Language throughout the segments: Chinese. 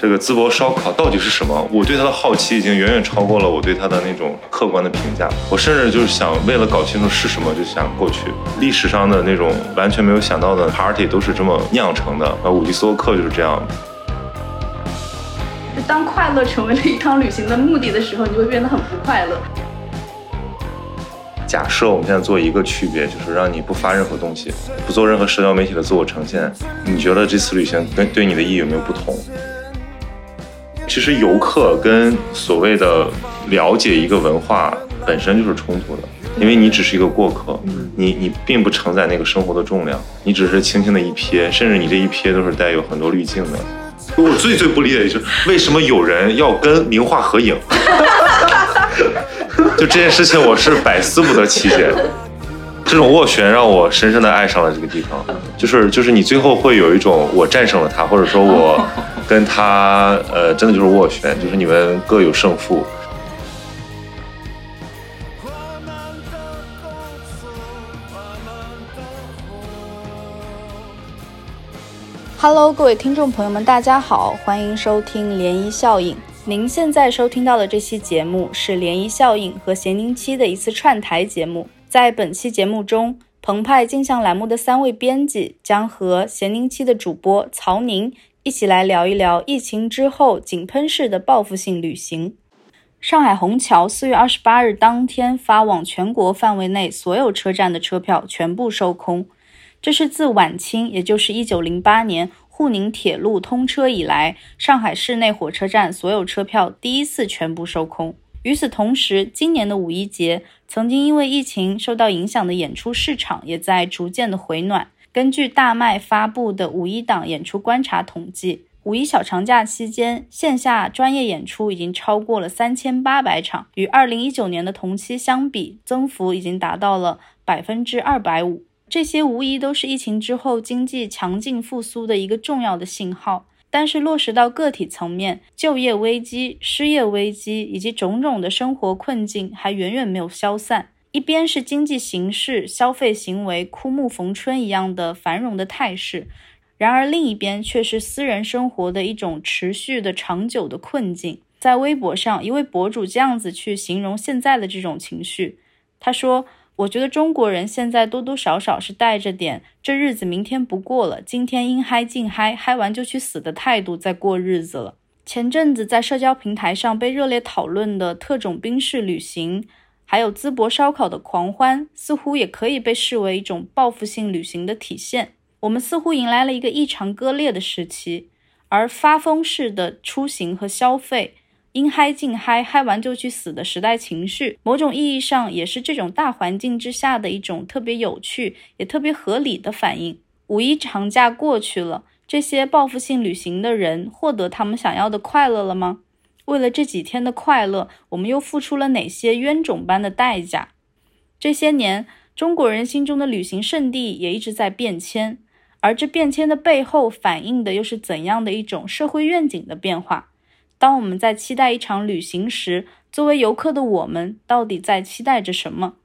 这个淄博烧烤到底是什么？我对它的好奇已经远远超过了我对它的那种客观的评价。我甚至就是想为了搞清楚是什么，就想过去。历史上的那种完全没有想到的 party 都是这么酿成的。啊，五级斯托克就是这样。当快乐成为了一趟旅行的目的的时候，你就会变得很不快乐。假设我们现在做一个区别，就是让你不发任何东西，不做任何社交媒体的自我呈现。你觉得这次旅行跟对你的意义有没有不同？其实游客跟所谓的了解一个文化本身就是冲突的，因为你只是一个过客，你你并不承载那个生活的重量，你只是轻轻的一瞥，甚至你这一瞥都是带有很多滤镜的。我最最不理解的是，为什么有人要跟名画合影？就这件事情，我是百思不得其解。这种斡旋让我深深的爱上了这个地方。就是就是你最后会有一种我战胜了他，或者说我跟他呃真的就是斡旋，就是你们各有胜负。Hello，各位听众朋友们，大家好，欢迎收听涟漪效应。您现在收听到的这期节目是涟漪效应和咸宁七的一次串台节目。在本期节目中，澎湃镜像栏目的三位编辑将和咸宁七的主播曹宁一起来聊一聊疫情之后井喷式的报复性旅行。上海虹桥四月二十八日当天发往全国范围内所有车站的车票全部售空。这是自晚清，也就是一九零八年沪宁铁路通车以来，上海市内火车站所有车票第一次全部售空。与此同时，今年的五一节，曾经因为疫情受到影响的演出市场也在逐渐的回暖。根据大麦发布的五一档演出观察统计，五一小长假期间，线下专业演出已经超过了三千八百场，与二零一九年的同期相比，增幅已经达到了百分之二百五。这些无疑都是疫情之后经济强劲复苏的一个重要的信号，但是落实到个体层面，就业危机、失业危机以及种种的生活困境还远远没有消散。一边是经济形势、消费行为枯木逢春一样的繁荣的态势，然而另一边却是私人生活的一种持续的长久的困境。在微博上，一位博主这样子去形容现在的这种情绪，他说。我觉得中国人现在多多少少是带着点“这日子明天不过了，今天应嗨尽嗨，嗨完就去死”的态度在过日子了。前阵子在社交平台上被热烈讨论的特种兵式旅行，还有淄博烧烤的狂欢，似乎也可以被视为一种报复性旅行的体现。我们似乎迎来了一个异常割裂的时期，而发疯式的出行和消费。因嗨尽嗨，嗨完就去死的时代情绪，某种意义上也是这种大环境之下的一种特别有趣也特别合理的反应。五一长假过去了，这些报复性旅行的人获得他们想要的快乐了吗？为了这几天的快乐，我们又付出了哪些冤种般的代价？这些年，中国人心中的旅行胜地也一直在变迁，而这变迁的背后反映的又是怎样的一种社会愿景的变化？当我们在期待一场旅行时，作为游客的我们到底在期待着什么？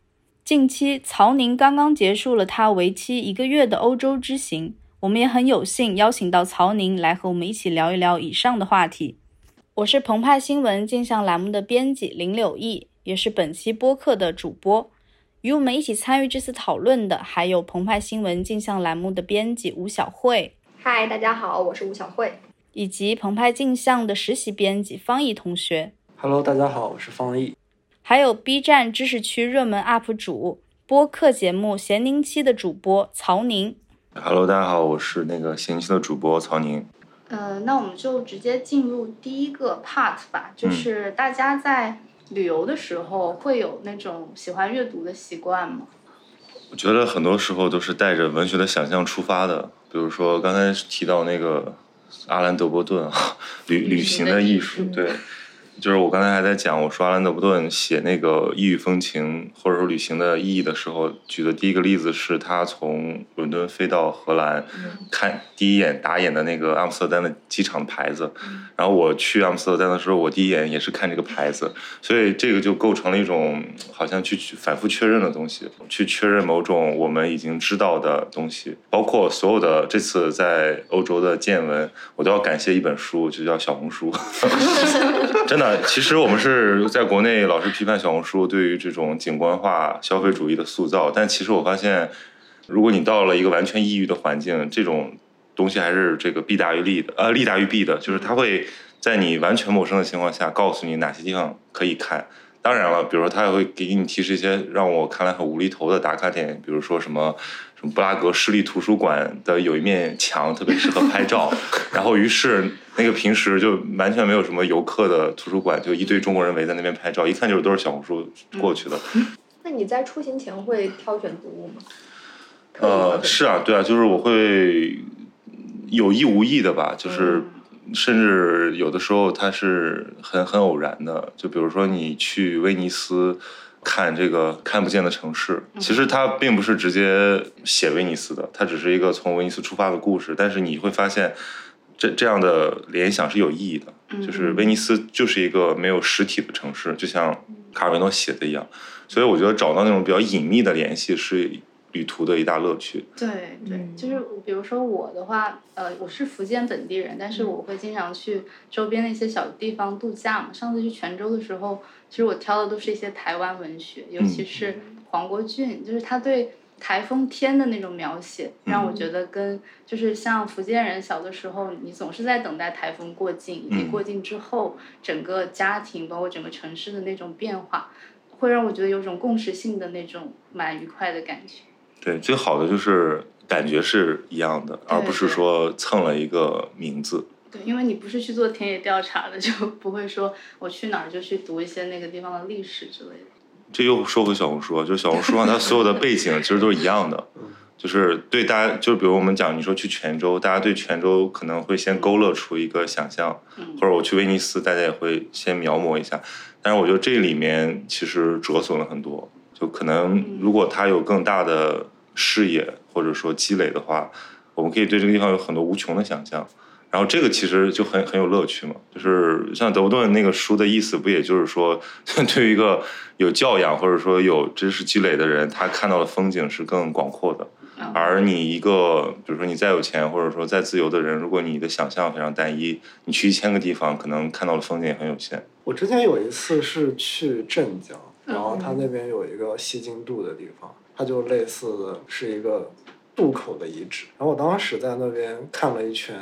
近期，曹宁刚刚结束了他为期一个月的欧洲之行，我们也很有幸邀请到曹宁来和我们一起聊一聊以上的话题。我是澎湃新闻镜像栏目的编辑林柳毅，也是本期播客的主播。与我们一起参与这次讨论的还有澎湃新闻镜像栏目的编辑吴小慧。嗨，大家好，我是吴小慧。以及澎湃镜像的实习编辑方毅同学，Hello，大家好，我是方毅。还有 B 站知识区热门 UP 主、播客节目咸宁七的主播曹宁，Hello，大家好，我是那个咸宁七的主播曹宁。呃，那我们就直接进入第一个 part 吧，就是大家在旅游的时候会有那种喜欢阅读的习惯吗？我觉得很多时候都是带着文学的想象出发的，比如说刚才提到那个。阿兰·德伯顿啊，旅旅行的艺术，对，就是我刚才还在讲，我说阿兰·德伯顿写那个异域风情或者说旅行的意义的时候，举的第一个例子是他从伦敦飞到荷兰，看第一眼打眼的那个阿姆斯特丹的机场牌子。然后我去阿姆斯特丹的时候，我第一眼也是看这个牌子，所以这个就构成了一种好像去反复确认的东西，去确认某种我们已经知道的东西。包括所有的这次在欧洲的见闻，我都要感谢一本书，就叫小红书。真的，其实我们是在国内老是批判小红书对于这种景观化消费主义的塑造，但其实我发现，如果你到了一个完全抑郁的环境，这种东西还是这个弊大于利的，呃，利大于弊的，就是它会在你完全陌生的情况下告诉你哪些地方可以看。当然了，比如说他也会给你提示一些让我看来很无厘头的打卡点，比如说什么什么。布拉格市立图书馆的有一面墙特别适合拍照，然后于是那个平时就完全没有什么游客的图书馆，就一堆中国人围在那边拍照，一看就是都是小红书过去的。那你在出行前会挑选读物吗？呃，是啊，对啊，就是我会有意无意的吧，就是甚至有的时候它是很很偶然的，就比如说你去威尼斯。看这个看不见的城市，其实它并不是直接写威尼斯的，它只是一个从威尼斯出发的故事。但是你会发现，这这样的联想是有意义的，就是威尼斯就是一个没有实体的城市，就像卡尔维诺写的一样。所以我觉得找到那种比较隐秘的联系是。旅途的一大乐趣。对对，就是比如说我的话，呃，我是福建本地人，但是我会经常去周边的一些小地方度假嘛。上次去泉州的时候，其实我挑的都是一些台湾文学，尤其是黄国俊，就是他对台风天的那种描写，让我觉得跟就是像福建人小的时候，你总是在等待台风过境，以及过境之后整个家庭包括整个城市的那种变化，会让我觉得有种共识性的那种蛮愉快的感觉。对，最好的就是感觉是一样的，而不是说蹭了一个名字。对，因为你不是去做田野调查的，就不会说我去哪儿就去读一些那个地方的历史之类的。这又说回小红书，就是小红书上它所有的背景其实都是一样的，就是对大家，就比如我们讲，你说去泉州，大家对泉州可能会先勾勒出一个想象，或者我去威尼斯，大家也会先描摹一下。但是我觉得这里面其实折损了很多，就可能如果它有更大的。视野或者说积累的话，我们可以对这个地方有很多无穷的想象，然后这个其实就很很有乐趣嘛。就是像德布顿那个书的意思，不也就是说，对于一个有教养或者说有知识积累的人，他看到的风景是更广阔的。而你一个，比如说你再有钱或者说再自由的人，如果你的想象非常单一，你去一千个地方，可能看到的风景也很有限。我之前有一次是去镇江，然后他那边有一个西京渡的地方。它就类似的是一个渡口的遗址，然后我当时在那边看了一圈，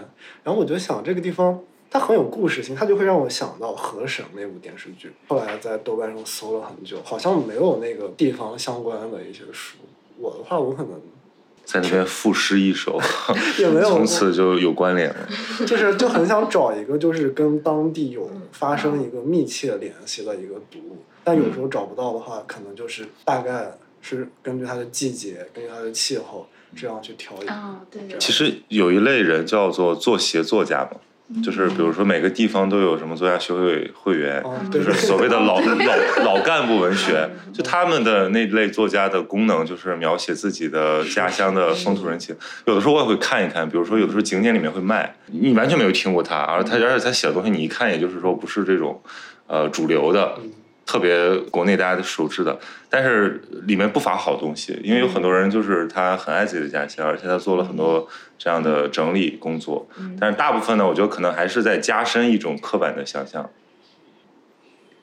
然后我就想这个地方它很有故事性，它就会让我想到《河神》那部电视剧。后来在豆瓣上搜了很久，好像没有那个地方相关的一些书。我的话，我可能在那边赋诗一首，也没有，从此就有关联了。就是就很想找一个，就是跟当地有发生一个密切联系的一个读物，但有时候找不到的话，可能就是大概。是根据它的季节，根据它的气候，这样去调研。哦，对。其实有一类人叫做作协作家嘛，就是比如说每个地方都有什么作家学会会员，就是所谓的老 老老干部文学，就他们的那类作家的功能就是描写自己的家乡的风土人情。有的时候我也会看一看，比如说有的时候景点里面会卖，你完全没有听过他，而他而且他写的东西你一看，也就是说不是这种呃主流的。特别国内大家都熟知的，但是里面不乏好东西，因为有很多人就是他很爱自己的家乡，而且他做了很多这样的整理工作。但是大部分呢，我觉得可能还是在加深一种刻板的想象。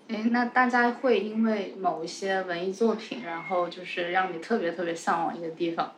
哎，那大家会因为某一些文艺作品，然后就是让你特别特别向往一个地方？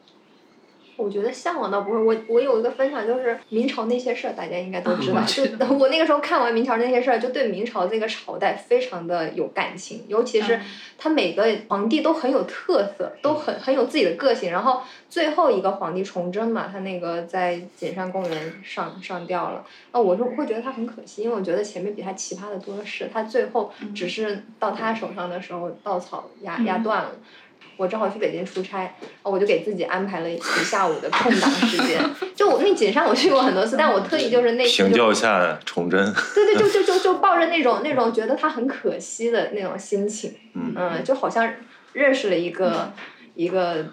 我觉得向往倒不会，我我有一个分享，就是明朝那些事儿，大家应该都知道。就 我那个时候看完明朝那些事儿，就对明朝这个朝代非常的有感情，尤其是他每个皇帝都很有特色，都很很有自己的个性。然后最后一个皇帝崇祯嘛，他那个在景山公园上上吊了，那我是会觉得他很可惜，因为我觉得前面比他奇葩的多的是，他最后只是到他手上的时候稻草压压断了。我正好去北京出差，我就给自己安排了一下午的空档时间。就我那景山我去过很多次，但我特意就是那次平就调下崇祯，对对，就就就就抱着那种那种觉得它很可惜的那种心情，嗯，嗯，就好像认识了一个一个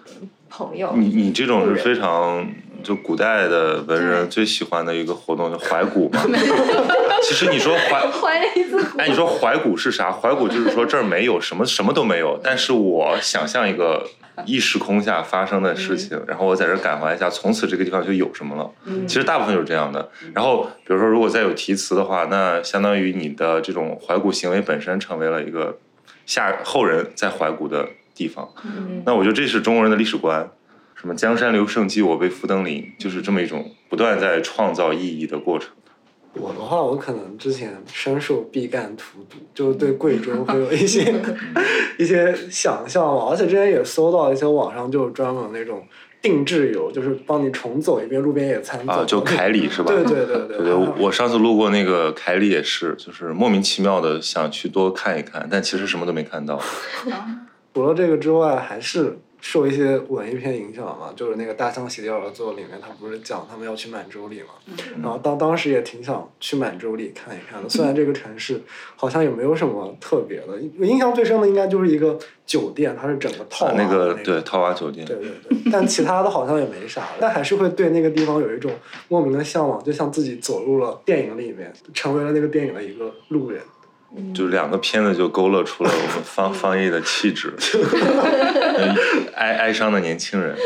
朋友。你你这种是非常就古代的文人最喜欢的一个活动，就怀古嘛。其实你说怀，怀了一次古哎，你说怀古是啥？怀古就是说这儿没有什么什么都没有，但是我想象一个异时空下发生的事情，然后我在这儿感怀一下，从此这个地方就有什么了。嗯其实大部分就是这样的。然后比如说，如果再有题词的话，那相当于你的这种怀古行为本身成为了一个下后人在怀古的地方。嗯那我觉得这是中国人的历史观，什么江山留胜迹，我辈复登临，就是这么一种不断在创造意义的过程。我的话，我可能之前深受毕赣荼毒，就是对贵州会有一些 一些想象嘛。而且之前也搜到一些网上就有专门那种定制游，就是帮你重走一遍路边野餐啊，就凯里是吧？对对对对 对对，我我上次路过那个凯里也是，就是莫名其妙的想去多看一看，但其实什么都没看到。除了这个之外，还是受一些文艺片影响嘛。就是那个《大象席地而坐》里面，他不是讲他们要去满洲里嘛，然后当当时也挺想去满洲里看一看的。虽然这个城市好像也没有什么特别的，我印象最深的应该就是一个酒店，它是整个套啊，那个对套娃酒店，对对对，但其他的好像也没啥，但还是会对那个地方有一种莫名的向往，就像自己走入了电影里面，成为了那个电影的一个路人。就两个片子就勾勒出了我们方方毅的气质，嗯 哀哀伤的年轻人。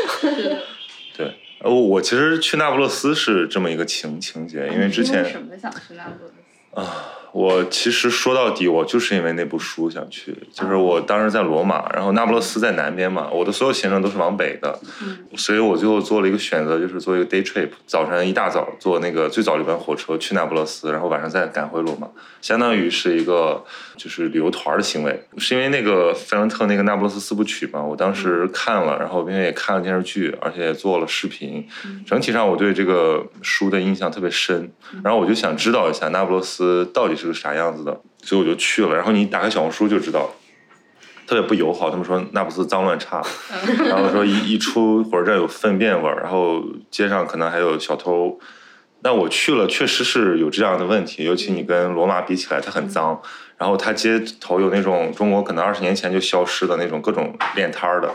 对，呃，我我其实去那不勒斯是这么一个情情节，因为之前什么想去那不勒斯？啊，我其实说到底，我就是因为那部书想去。就是我当时在罗马，然后那不勒斯在南边嘛，我的所有行程都是往北的，嗯所以我最后做了一个选择，就是做一个 day trip，早晨一大早坐那个最早的一班火车去那不勒斯，然后晚上再赶回罗马，相当于是一个就是旅游团的行为。是因为那个费兰特那个那不勒斯四部曲嘛，我当时看了，然后并且也看了电视剧，而且也做了视频，整体上我对这个书的印象特别深。然后我就想知道一下那不勒斯到底是个啥样子的，所以我就去了。然后你打开小红书就知道，特别不友好。他们说那不是脏乱差，然后说一一出火车站有粪便味儿，然后街上可能还有小偷。那我去了，确实是有这样的问题，尤其你跟罗马比起来，它很脏。然后它街头有那种中国可能二十年前就消失的那种各种练摊儿的，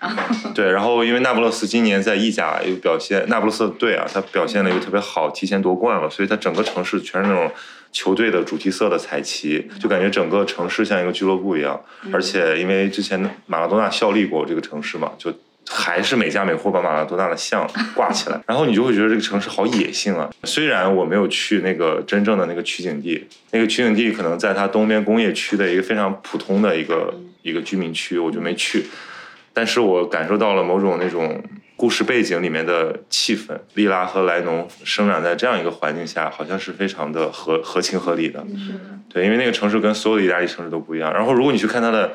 对，然后因为那不勒斯今年在意甲又表现，那不勒斯队啊，他表现的又特别好，提前夺冠了，所以他整个城市全是那种球队的主题色的彩旗，就感觉整个城市像一个俱乐部一样。而且因为之前马拉多纳效力过这个城市嘛，就还是每家每户把马拉多纳的像挂起来，然后你就会觉得这个城市好野性啊。虽然我没有去那个真正的那个取景地，那个取景地可能在它东边工业区的一个非常普通的一个一个居民区，我就没去。但是我感受到了某种那种故事背景里面的气氛。利拉和莱农生长在这样一个环境下，好像是非常的合合情合理的。对，因为那个城市跟所有的意大利城市都不一样。然后如果你去看它的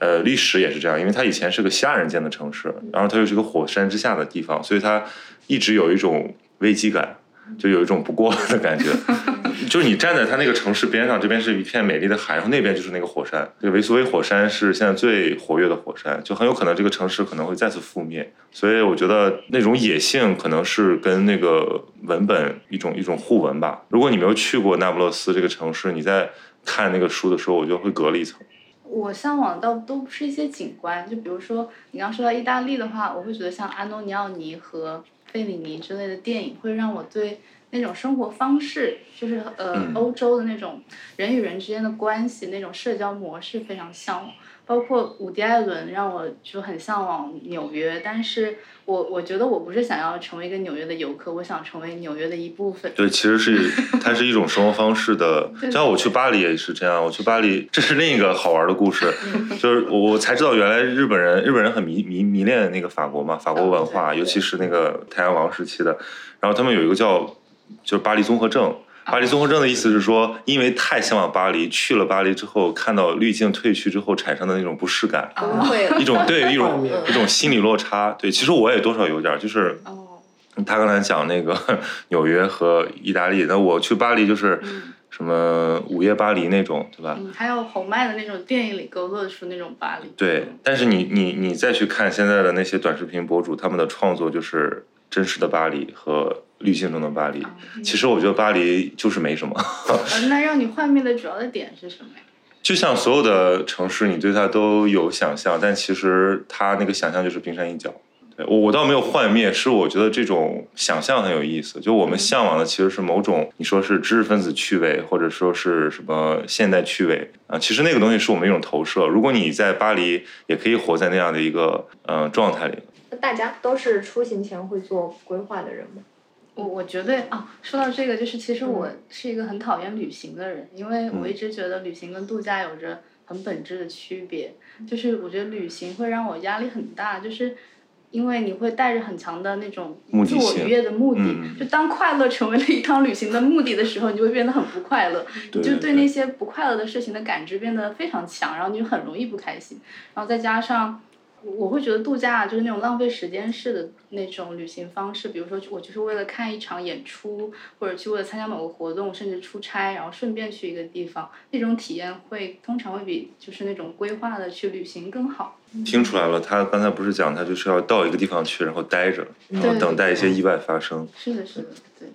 呃历史也是这样，因为它以前是个希腊人建的城市，然后它又是个火山之下的地方，所以它一直有一种危机感，就有一种不过的感觉。就是你站在它那个城市边上，这边是一片美丽的海，然后那边就是那个火山。这个维苏威火山是现在最活跃的火山，就很有可能这个城市可能会再次覆灭。所以我觉得那种野性可能是跟那个文本一种一种互文吧。如果你没有去过那不勒斯这个城市，你在看那个书的时候，我觉得会隔了一层。我向往到都不是一些景观，就比如说你刚刚说到意大利的话，我会觉得像安东尼奥尼和费里尼之类的电影，会让我对那种生活方式，就是呃嗯欧洲的那种人与人之间的关系，那种社交模式非常向往。包括伍迪·艾伦让我就很向往纽约，但是我我觉得我不是想要成为一个纽约的游客，我想成为纽约的一部分。对，其实是它是一种生活方式的，对像我去巴黎也是这样。我去巴黎，这是另一个好玩的故事，就是我我才知道原来日本人日本人很迷迷迷恋那个法国嘛，法国文化，尤其是那个太阳王时期的。然后他们有一个叫就是巴黎综合症。巴黎综合症的意思是说，因为太向往巴黎，去了巴黎之后，看到滤镜褪去之后产生的那种不适感，崩溃了一。种对一种 一种心理落差。对，其实我也多少有点儿，就是哦，他刚才讲那个 纽约和意大利，那我去巴黎就是，什么午夜巴黎那种，对吧？嗯，还有红麦的那种电影里勾勒出那种巴黎。对，但是你你你再去看现在的那些短视频博主，他们的创作就是真实的巴黎和滤镜中的巴黎。嗯其实我觉得巴黎就是没什么，呃，那让你幻灭的主要的点是什么呀？就像所有的城市，你对它都有想象，但其实它那个想象就是冰山一角。对我我倒没有幻灭，是我觉得这种想象很有意思。就我们向往的其实是某种，你说是知识分子趣味，或者说是什么现代趣味啊，其实那个东西是我们一种投射。如果你在巴黎，也可以活在那样的一个嗯、呃状态里。那大家都是出行前会做规划的人吗？我我觉得啊，说到这个，就是其实我是一个很讨厌旅行的人，因为我一直觉得旅行跟度假有着很本质的区别。就是我觉得旅行会让我压力很大，就是因为你会带着很强的那种自我愉悦的目的。嗯就当快乐成为了一趟旅行的目的的时候，你就会变得很不快乐，你就对那些不快乐的事情的感知变得非常强，然后你就很容易不开心。然后再加上，我会觉得度假就是那种浪费时间式的那种旅行方式，比如说我就是为了看一场演出，或者去为了参加某个活动，甚至出差，然后顺便去一个地方，那种体验会通常会比就是那种规划的去旅行更好。听出来了，他刚才不是讲他就是要到一个地方去，然后待着，然后等待一些意外发生。是的，是的，对。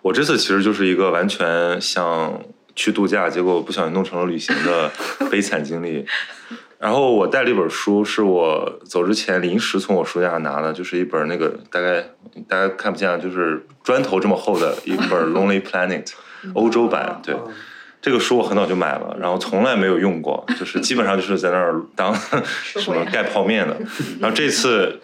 我这次其实就是一个完全想去度假，结果不小心弄成了旅行的悲惨经历。然后我带了一本书，是我走之前临时从我书架上拿的，就是一本那个大概大家看不见啊，就是砖头这么厚的一本《Lonely Planet》欧洲版。对，嗯这个书我很早就买了，然后从来没有用过，就是基本上就是在那儿当什么盖泡面的。然后这次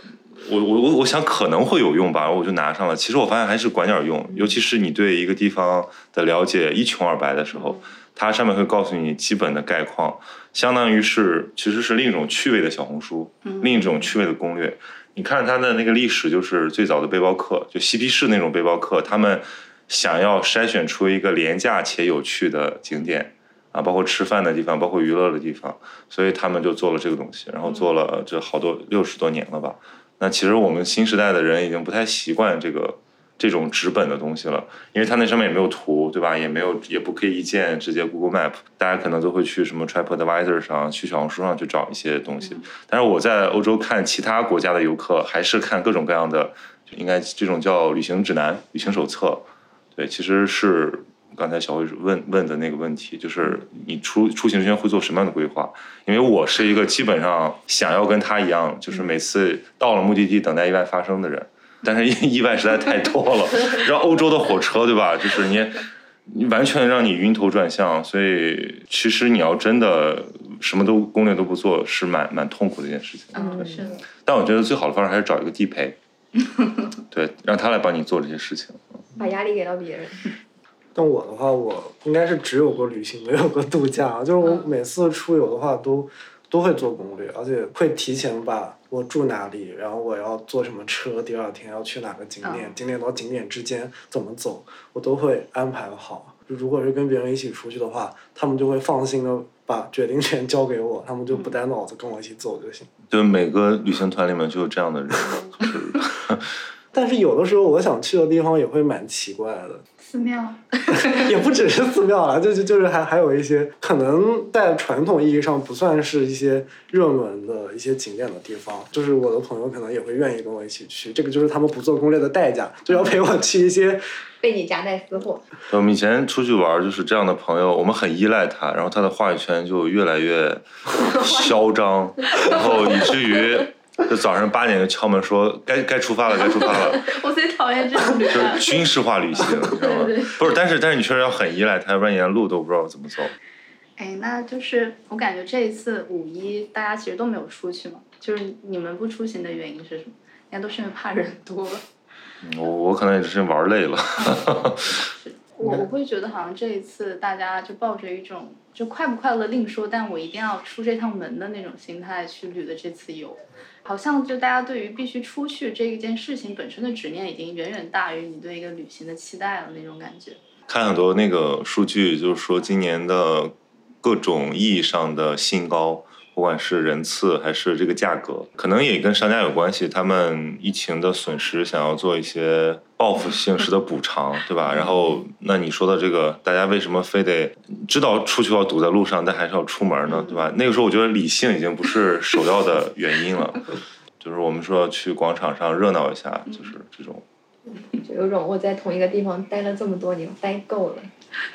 我我我我想可能会有用吧，我就拿上了。其实我发现还是管点用，尤其是你对一个地方的了解一穷二白的时候，它上面会告诉你基本的概况，相当于是其实是另一种趣味的小红书，另一种趣味的攻略。你看它的那个历史，就是最早的背包客，就嬉皮士那种背包客，他们想要筛选出一个廉价且有趣的景点啊，包括吃饭的地方，包括娱乐的地方，所以他们就做了这个东西，然后做了这好多六十多年了吧。那其实我们新时代的人已经不太习惯这个这种纸本的东西了，因为它那上面也没有图，对吧？也没有也不可以一键直接 Google Map，大家可能都会去什么 TripAdvisor 上、去小红书上去找一些东西。但是我在欧洲看其他国家的游客，还是看各种各样的，就应该这种叫旅行指南、旅行手册。对，其实是刚才小慧问问的那个问题，就是你出出行之前会做什么样的规划？因为我是一个基本上想要跟他一样，就是每次到了目的地等待意外发生的人，但是意意外实在太多了。然后欧洲的火车对吧？就是你你完全让你晕头转向，所以其实你要真的什么都攻略都不做，是蛮蛮痛苦的一件事情。嗯，是的。但我觉得最好的方式还是找一个地陪，对，让他来帮你做这些事情。把压力给到别人。但我的话，我应该是只有过旅行，没有过度假。就是我每次出游的话都，都会做攻略，而且会提前把我住哪里，然后我要坐什么车，第二天要去哪个景点，嗯景点到景点之间怎么走，我都会安排好。如果是跟别人一起出去的话，他们就会放心的把决定权交给我，他们就不带脑子跟我一起走就行。就每个旅行团里面就有这样的人，但是有的时候我想去的地方也会蛮奇怪的，寺庙。也不只是寺庙了，就是就是还还有一些可能在传统意义上不算是一些热门的一些景点的地方，就是我的朋友可能也会愿意跟我一起去，这个就是他们不做攻略的代价，就要陪我去一些 被你夹带私货，我们以前出去玩就是这样的朋友，我们很依赖他，然后他的话语权就越来越 嚣张，然后以至于 就早上八点就敲门说该该出发了，该出发了，我最讨厌这种旅就是。军事化旅行，你知道吗对对？不是，但是但是你确实要很依赖他，要不然你连路都不知道怎么走。哎，那就是我感觉这一次五一大家其实都没有出去嘛，就是你们不出行的原因是什么？应该都是因为怕人多。我我可能也只是玩累了。我我会觉得好像这一次大家就抱着一种就快不快乐另说，但我一定要出这趟门的那种心态去旅的这次游，好像就大家对于必须出去这一件事情本身的执念已经远远大于你对一个旅行的期待了那种感觉。看很多那个数据，就是说今年的各种意义上的新高不管是人次还是这个价格，可能也跟商家有关系。他们疫情的损失想要做一些报复性式的补偿，对吧？然后，那你说的这个，大家为什么非得知道出去要堵在路上，但还是要出门呢？对吧？那个时候，我觉得理性已经不是首要的原因了。就是我们说去广场上热闹一下，就是这种。就有种我在同一个地方待了这么多年，待够了。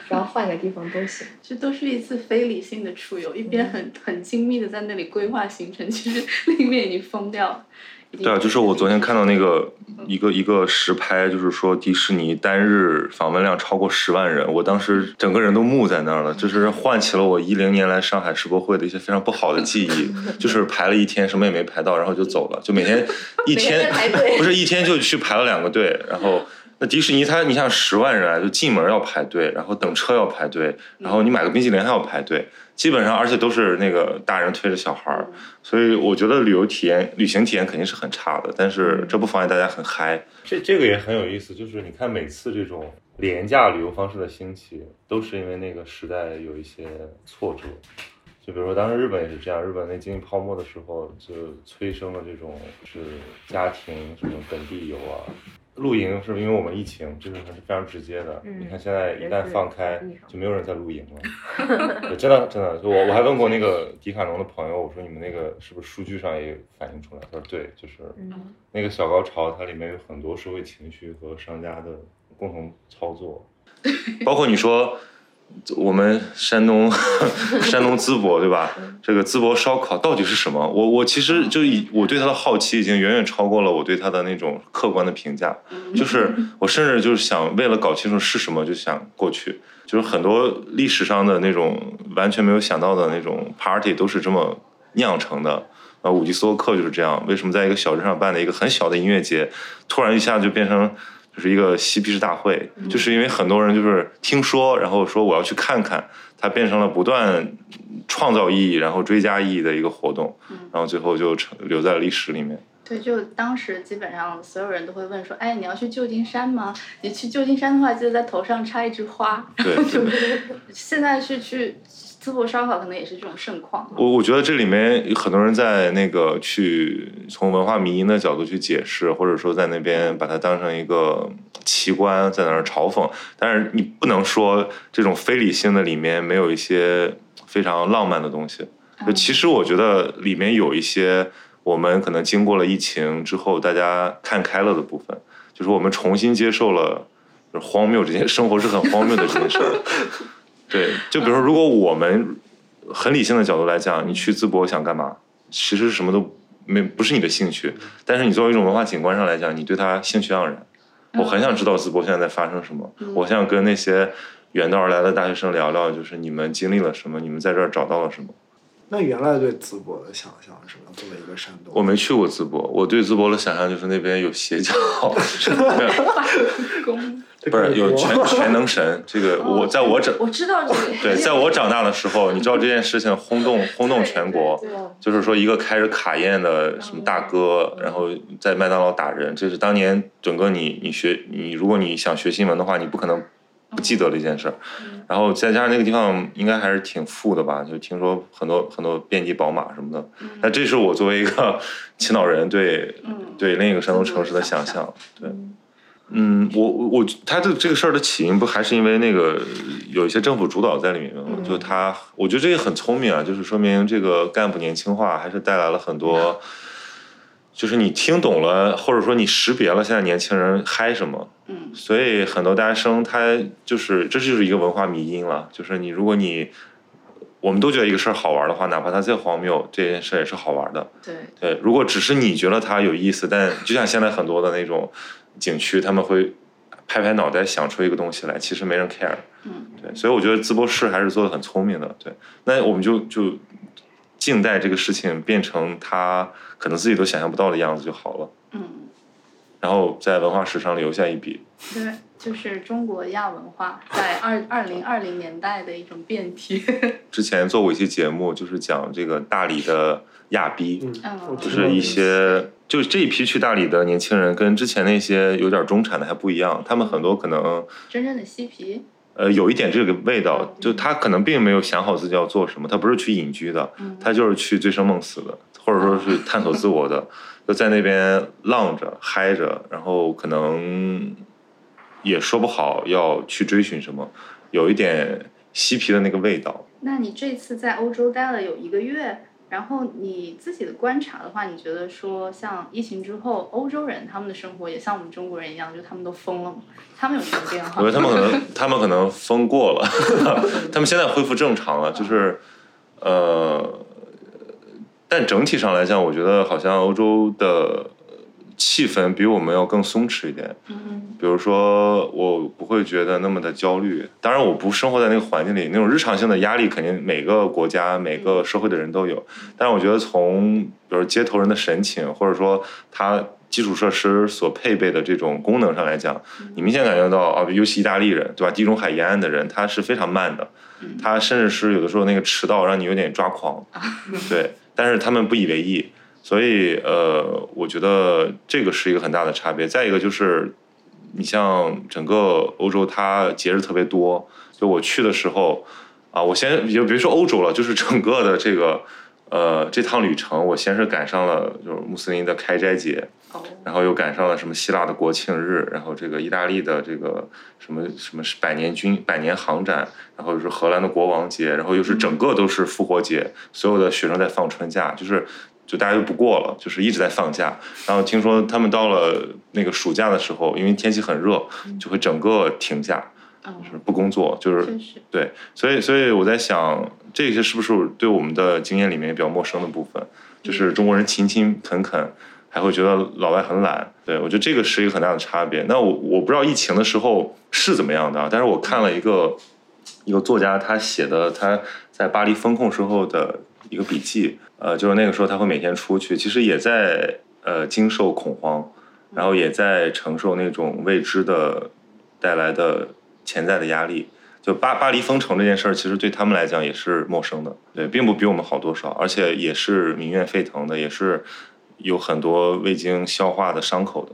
然后换个地方都行，这都是一次非理性的出游，一边很很精密的在那里规划行程，其实另一边已经疯掉了。对啊，就是我昨天看到那个一个一个实拍，就是说迪士尼单日访问量超过十万人，我当时整个人都木在那儿了，就是唤起了我一零年来上海世博会的一些非常不好的记忆，就是排了一天什么也没排到，然后就走了，就每天 一天不是一天就去排了两个队，然后。那迪士尼，它你像十万人啊，就进门要排队，然后等车要排队，然后你买个冰淇淋还要排队，基本上而且都是那个大人推着小孩儿，所以我觉得旅游体验、旅行体验肯定是很差的，但是这不妨碍大家很嗨。这这个也很有意思，就是你看每次这种廉价旅游方式的兴起，都是因为那个时代有一些挫折，就比如说当时日本也是这样，日本那经济泡沫的时候，就催生了这种是家庭什么本地游啊。露营是因为我们疫情，这个是非常直接的。你看现在一旦放开，就没有人在露营了。真的真的，就我我还问过那个迪卡侬的朋友，我说你们那个是不是数据上也反映出来？他说对，就是那个小高潮，它里面有很多社会情绪和商家的共同操作，包括你说。我们山东，山东淄博，对吧？这个淄博烧烤到底是什么？我我其实就以我对它的好奇已经远远超过了我对它的那种客观的评价。就是我甚至就是想为了搞清楚是什么，就想过去。就是很多历史上的那种完全没有想到的那种 party 都是这么酿成的。啊，五级斯托克就是这样。为什么在一个小镇上办的一个很小的音乐节，突然一下就变成？就是一个嬉皮士大会，就是因为很多人就是听说，然后说我要去看看，它变成了不断创造意义，然后追加意义的一个活动，然后最后就成留在了历史里面。对，就当时基本上所有人都会问说：“哎，你要去旧金山吗？你去旧金山的话，记得在头上插一枝花。”对，现在是去。淄博烧烤可能也是这种盛况。我我觉得这里面很多人在那个去从文化迷因的角度去解释，或者说在那边把它当成一个奇观，在那儿嘲讽。但是你不能说这种非理性的里面没有一些非常浪漫的东西。就其实我觉得里面有一些我们可能经过了疫情之后大家看开了的部分，就是我们重新接受了荒谬这件 生活是很荒谬的这件事儿。对，就比如说，如果我们很理性的角度来讲，你去淄博想干嘛？其实什么都没，不是你的兴趣。但是你作为一种文化景观上来讲，你对它兴趣盎然。我很想知道淄博现在在发生什么。我想跟那些远道而来的大学生聊聊，就是你们经历了什么，你们在这儿找到了什么。那原来对淄博的想象是什么？作为一个山东，我没去过淄博，我对淄博的想象就是那边有邪教。不是有全全能神，这个我在我长我知道这个对，在我长大的时候，你知道这件事情轰动 轰动全国，就是说一个开着卡宴的什么大哥，然后在麦当劳打人，这是当年整个你你学你如果你想学新闻的话，你不可能不记得了一件事儿。然后再加上那个地方应该还是挺富的吧，就听说很多很多遍地宝马什么的。那这是我作为一个 青岛人对对另一个山东城市的想象，对。嗯，我我他的这个事儿的起因不还是因为那个有一些政府主导在里面吗？就他，我觉得这个很聪明啊，就是说明这个干部年轻化还是带来了很多，就是你听懂了，或者说你识别了现在年轻人嗨什么。嗯。所以很多大学生他就是这就是一个文化迷因了，就是你如果你我们都觉得一个事儿好玩的话，哪怕它再荒谬，这件事也是好玩的。对。对，如果只是你觉得它有意思，但就像现在很多的那种。景区他们会拍拍脑袋想出一个东西来，其实没人 care。嗯，对，所以我觉得淄博市还是做的很聪明的。对，那我们就就静待这个事情变成他可能自己都想象不到的样子就好了。嗯，然后在文化史上留下一笔。对，就是中国亚文化在二 二零二零年代的一种变体。之前做过一期节目，就是讲这个大理的亚逼，嗯，就是一些。就这一批去大理的年轻人，跟之前那些有点中产的还不一样。他们很多可能真正的嬉皮，呃，有一点这个味道，就他可能并没有想好自己要做什么，他不是去隐居的，他就是去醉生梦死的，或者说是探索自我的，就在那边浪着、嗨着，然后可能也说不好要去追寻什么，有一点嬉皮的那个味道。那你这次在欧洲待了有一个月，然后你自己的观察的话，你觉得说像疫情之后，欧洲人他们的生活也像我们中国人一样，就他们都疯了吗？他们有什么变化？我觉得他们可能 他们可能疯过了，他们现在恢复正常了，就是呃，但整体上来讲，我觉得好像欧洲的气氛比我们要更松弛一点。嗯比如说，我不会觉得那么的焦虑。当然，我不生活在那个环境里，那种日常性的压力肯定每个国家、每个社会的人都有。但是，我觉得从比如街头人的神情，或者说他基础设施所配备的这种功能上来讲，你明显感觉到啊，尤其意大利人，对吧？地中海沿岸的人，他是非常慢的，他甚至是有的时候那个迟到让你有点抓狂，对。但是他们不以为意，所以呃，我觉得这个是一个很大的差别。再一个就是。你像整个欧洲，它节日特别多。就我去的时候，啊，我先就别说欧洲了，就是整个的这个，呃，这趟旅程，我先是赶上了就是穆斯林的开斋节，哦，然后又赶上了什么希腊的国庆日，然后这个意大利的这个什么什么百年军百年航展，然后又是荷兰的国王节，然后又是整个都是复活节，所有的学生在放春假，就是。就大家就不过了，就是一直在放假。然后听说他们到了那个暑假的时候，因为天气很热，就会整个停假，嗯，就是不工作，就是，对。所以，所以我在想，这些是不是对我们的经验里面比较陌生的部分？就是中国人勤勤恳恳，还会觉得老外很懒。对我觉得这个是一个很大的差别。那我我不知道疫情的时候是怎么样的啊，但是我看了一个一个作家他写的他在巴黎封控时候的一个笔记。呃，就是那个时候他会每天出去，其实也在呃经受恐慌，然后也在承受那种未知的带来的潜在的压力。就巴巴黎封城这件事儿，其实对他们来讲也是陌生的，对，并不比我们好多少，而且也是民怨沸腾的，也是有很多未经消化的伤口的。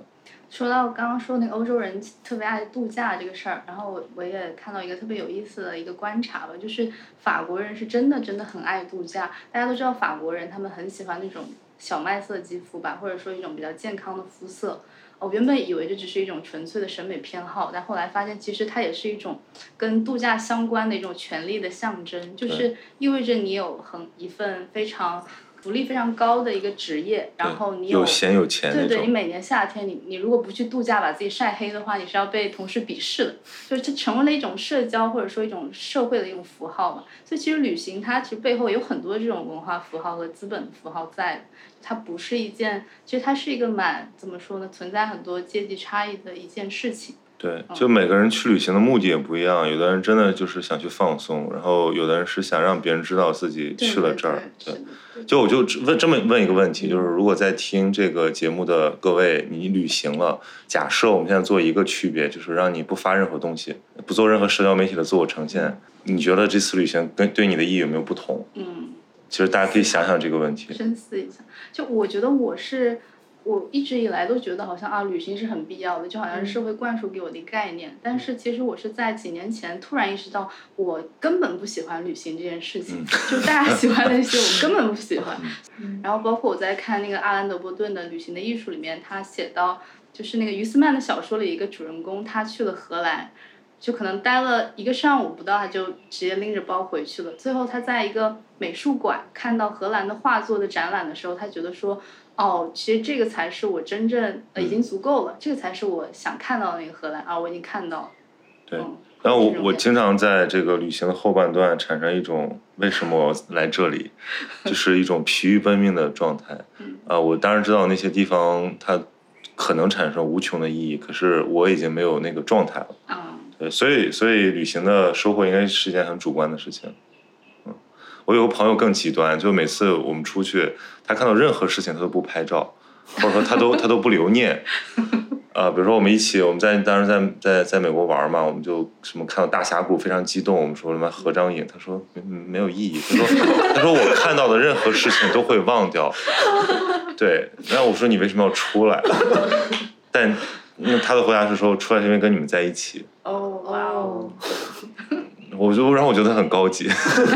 说到刚刚说那个欧洲人特别爱度假这个事儿，然后我我也看到一个特别有意思的一个观察吧，就是法国人是真的真的很爱度假。大家都知道法国人他们很喜欢那种小麦色肌肤吧，或者说一种比较健康的肤色。我原本以为这只是一种纯粹的审美偏好，但后来发现其实它也是一种跟度假相关的一种权利的象征，就是意味着你有很一份非常。福利非常高的一个职业，然后你有闲有钱对对，你每年夏天你你如果不去度假把自己晒黑的话，你是要被同事鄙视的，就是这成为了一种社交或者说一种社会的一种符号嘛。所以其实旅行它其实背后有很多这种文化符号和资本符号在，它不是一件，其实它是一个蛮怎么说呢，存在很多阶级差异的一件事情。对，就每个人去旅行的目的也不一样，有的人真的就是想去放松，然后有的人是想让别人知道自己去了这儿。对，就我就问这么问一个问题，就是如果在听这个节目的各位，你旅行了，假设我们现在做一个区别，就是让你不发任何东西，不做任何社交媒体的自我呈现，你觉得这次旅行跟对你的意义有没有不同？嗯，其实大家可以想想这个问题，深思一下。就我觉得我是。我一直以来都觉得好像啊，旅行是很必要的，就好像是社会灌输给我的概念。但是其实我是在几年前突然意识到，我根本不喜欢旅行这件事情。就大家喜欢那些，我根本不喜欢。然后包括我在看那个阿兰·德波顿的《旅行的艺术》里面，他写到，就是那个于斯曼的小说里一个主人公，他去了荷兰，就可能待了一个上午不到，他就直接拎着包回去了。最后他在一个美术馆看到荷兰的画作的展览的时候，他觉得说。哦，其实这个才是我真正呃已经足够了，这个才是我想看到的那个荷兰啊，我已经看到了。对，然后我我经常在这个旅行的后半段产生一种为什么来这里，就是一种疲于奔命的状态。啊，我当然知道那些地方它可能产生无穷的意义，可是我已经没有那个状态了。啊。对，所以所以旅行的收获应该是一件很主观的事情。我有个朋友更极端，就每次我们出去，他看到任何事情他都不拍照，或者说他都他都不留念。呃，比如说我们一起，我们在当时在在在美国玩嘛，我们就什么看到大峡谷非常激动，我们说什么合张影，他说没没有意义，他说他说我看到的任何事情都会忘掉。对，然后我说你为什么要出来？但那他的回答是说出来是因为跟你们在一起。哦。我就让我觉得很高级。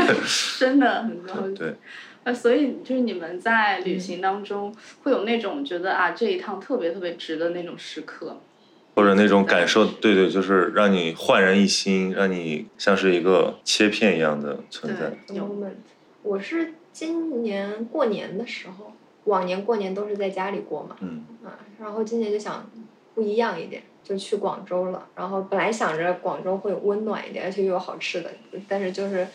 真的很高级。对。呃，所以就是你们在旅行当中会有那种觉得啊这一趟特别特别值的那种时刻，或者那种感受，对对，就是让你焕然一新，让你像是一个切片一样的存在。有 moment，我是今年过年的时候，往年过年都是在家里过嘛，嗯，啊，然后今年就想不一样一点，就去广州了。然后本来想着广州会温暖一点，而且又有好吃的，但是就是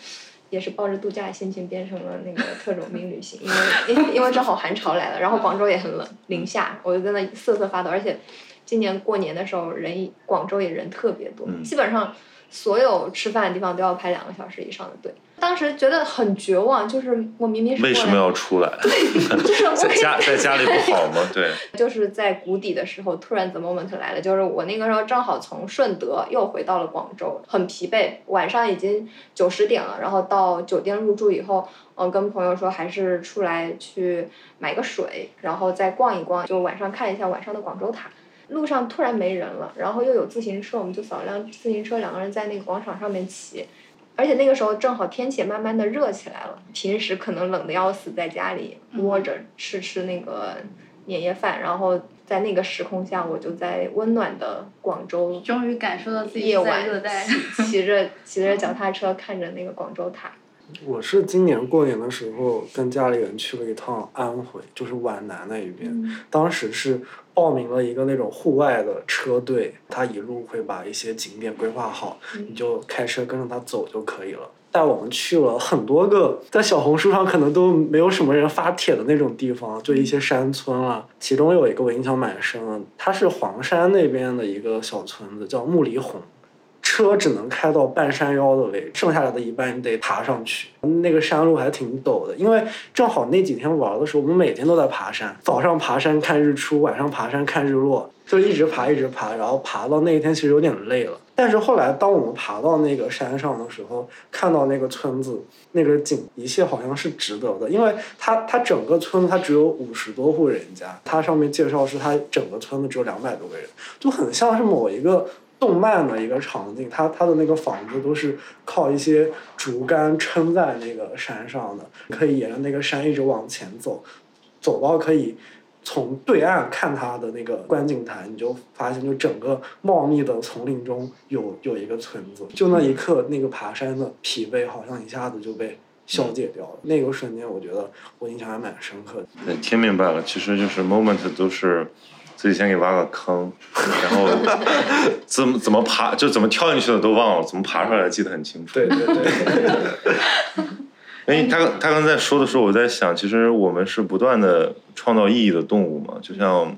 也是抱着度假的心情变成了那个特种兵旅行，因为因因为正好寒潮来了，然后广州也很冷，零下，我就在那瑟瑟发抖，而且今年过年的时候人广州也人特别多，嗯基本上所有吃饭的地方都要排两个小时以上的队。当时觉得很绝望，就是我明明是为什么要出来？就是我在家在家里不好吗？对，就是在谷底的时候，突然 the moment 来了，就是我那个时候正好从顺德又回到了广州，很疲惫，晚上已经九十点了，然后到酒店入住以后，嗯，跟朋友说还是出来去买个水，然后再逛一逛，就晚上看一下晚上的广州塔。路上突然没人了，然后又有自行车，我们就扫辆自行车，两个人在那个广场上面骑。而且那个时候正好天气也慢慢的热起来了，平时可能冷的要死，在家里窝着吃吃那个年夜饭，然后在那个时空下，我就在温暖的广州终于感受到自己在夜晚热带。骑骑着骑着脚踏车看着那个广州塔。我是今年过年的时候跟家里人去了一趟安徽，就是皖南那一边。当时是报名了一个那种户外的车队，他一路会把一些景点规划好，你就开车跟着他走就可以了。带我们去了很多个在小红书上可能都没有什么人发帖的那种地方，就一些山村啊。其中有一个我印象蛮深的，它是黄山那边的一个小村子，叫木里哄。车只能开到半山腰的位置，剩下来的一半你得爬上去。那个山路还挺陡的，因为正好那几天玩的时候，我们每天都在爬山，早上爬山看日出，晚上爬山看日落，就一直爬一直爬，然后爬到那一天其实有点累了。但是后来当我们爬到那个山上的时候，看到那个村子那个景，一切好像是值得的，因为它它整个村子它只有五十多户人家，它上面介绍是它整个村子只有两百多个人，就很像是某一个。动漫的一个场景，它它的那个房子都是靠一些竹竿撑在那个山上的，可以沿着那个山一直往前走，走到可以从对岸看它的那个观景台，你就发现就整个茂密的丛林中有有一个村子，就那一刻那个爬山的疲惫好像一下子就被消解掉了，那个瞬间我觉得我印象还蛮深刻的。对，听明白了，其实就是 moment 都是。自己先给挖个坑，然后怎么怎么爬，就怎么跳进去的都忘了，怎么爬出来的记得很清楚。对对对。因为他他刚才说的时候，我在想，其实我们是不断的创造意义的动物嘛，就像，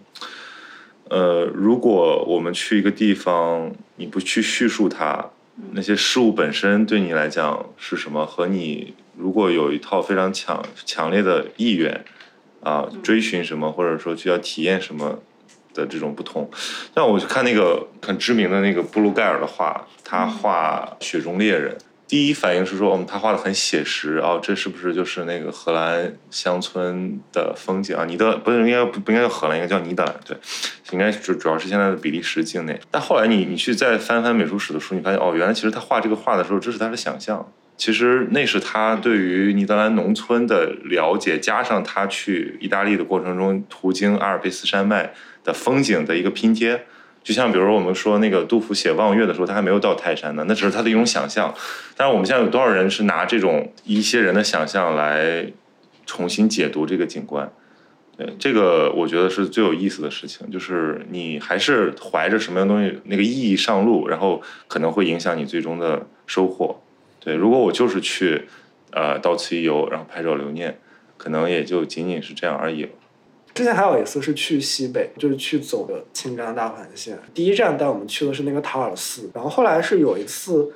呃，如果我们去一个地方，你不去叙述它，那些事物本身对你来讲是什么，和你如果有一套非常强强烈的意愿，啊，追寻什么，或者说去要体验什么。的这种不同，像我去看那个很知名的那个布鲁盖尔的画，他画雪中猎人，第一反应是说，嗯，他画的很写实哦，这是不是就是那个荷兰乡村的风景啊？尼德不是应该不不应该叫荷兰，应该叫尼德兰，对，应该主主要是现在的比利时境内。但后来你你去再翻翻美术史的书，你发现哦，原来其实他画这个画的时候，这是他的想象。其实那是他对于尼德兰农村的了解，加上他去意大利的过程中途经阿尔卑斯山脉。的风景的一个拼贴，就像比如我们说那个杜甫写望岳的时候，他还没有到泰山呢，那只是他的一种想象。但是我们现在有多少人是拿这种一些人的想象来重新解读这个景观？对，这个我觉得是最有意思的事情，就是你还是怀着什么样东西那个意义上路，然后可能会影响你最终的收获。对，如果我就是去呃到此一游，然后拍照留念，可能也就仅仅是这样而已了。之前还有一次是去西北，就是去走的青藏大环线。第一站带我们去的是那个塔尔寺，然后后来是有一次。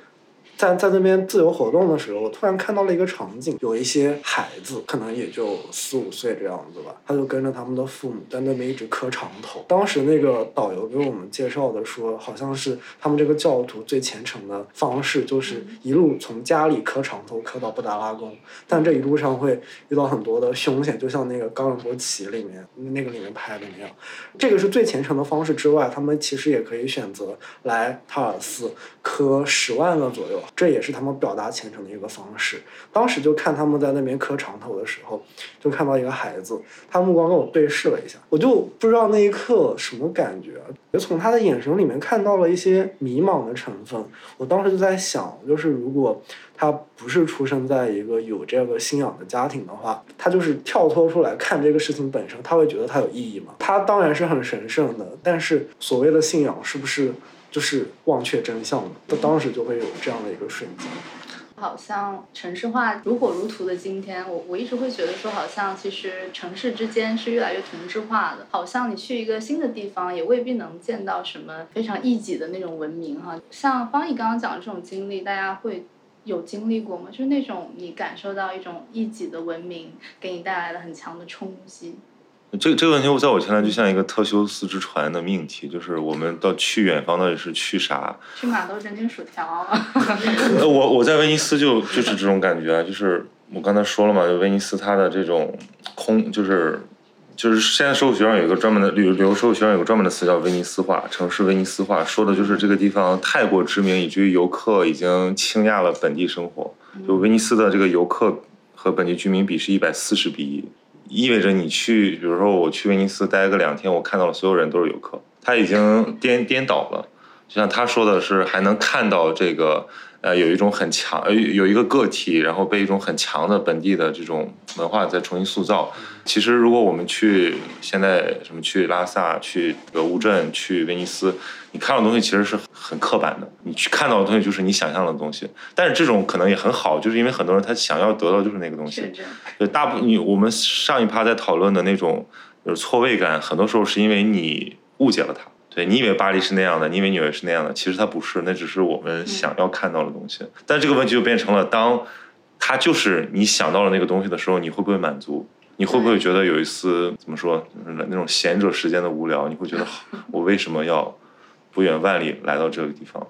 在在那边自由活动的时候，我突然看到了一个场景，有一些孩子，可能也就四五岁这样子吧，他就跟着他们的父母在那边一直磕长头。当时那个导游给我们介绍的说，好像是他们这个教徒最虔诚的方式，就是一路从家里磕长头磕到布达拉宫，但这一路上会遇到很多的凶险，就像那个冈仁波齐里面那个里面拍的那样。这个是最虔诚的方式之外，他们其实也可以选择来塔尔寺磕十万个左右。这也是他们表达虔诚的一个方式。当时就看他们在那边磕长头的时候，就看到一个孩子，他目光跟我对视了一下，我就不知道那一刻什么感觉，就从他的眼神里面看到了一些迷茫的成分。我当时就在想，就是如果他不是出生在一个有这个信仰的家庭的话，他就是跳脱出来看这个事情本身，他会觉得它有意义吗？他当然是很神圣的，但是所谓的信仰是不是？就是忘却真相的，他当时就会有这样的一个瞬间。好像城市化如火如荼的今天，我我一直会觉得说，好像其实城市之间是越来越同质化的。好像你去一个新的地方，也未必能见到什么非常异己的那种文明哈。像方毅刚刚讲的这种经历，大家会有经历过吗？就是那种你感受到一种异己的文明给你带来了很强的冲击。这这个问题，我在我看来就像一个特修斯之船的命题，就是我们到去远方到底是去啥？去马兜蒸煎薯条。我我在威尼斯就就是这种感觉啊，就是我刚才说了嘛，就威尼斯它的这种空，就是就是现在社会学上有一个专门的旅旅游社会学上有个专门的词叫威尼斯化，城市威尼斯化，说的就是这个地方太过知名，以至于游客已经倾轧了本地生活。就威尼斯的这个游客和本地居民比是一百四十比一。意味着你去，比如说我去威尼斯待个两天，我看到了所有人都是游客，他已经颠颠倒了。就像他说的是，还能看到这个，呃，有一种很强，呃，有一个个体，然后被一种很强的本地的这种文化再重新塑造。其实，如果我们去现在什么去拉萨、去俄乌镇、去威尼斯，你看到东西其实是很刻板的。你去看到的东西就是你想象的东西，但是这种可能也很好，就是因为很多人他想要得到就是那个东西。对大部你我们上一趴在讨论的那种就是错位感，很多时候是因为你误解了它。对你以为巴黎是那样的，你以为纽约是那样的，其实它不是，那只是我们想要看到的东西。但这个问题就变成了，当它就是你想到了那个东西的时候，你会不会满足？你会不会觉得有一丝怎么说，那种闲者时间的无聊？你会觉得 我为什么要不远万里来到这个地方？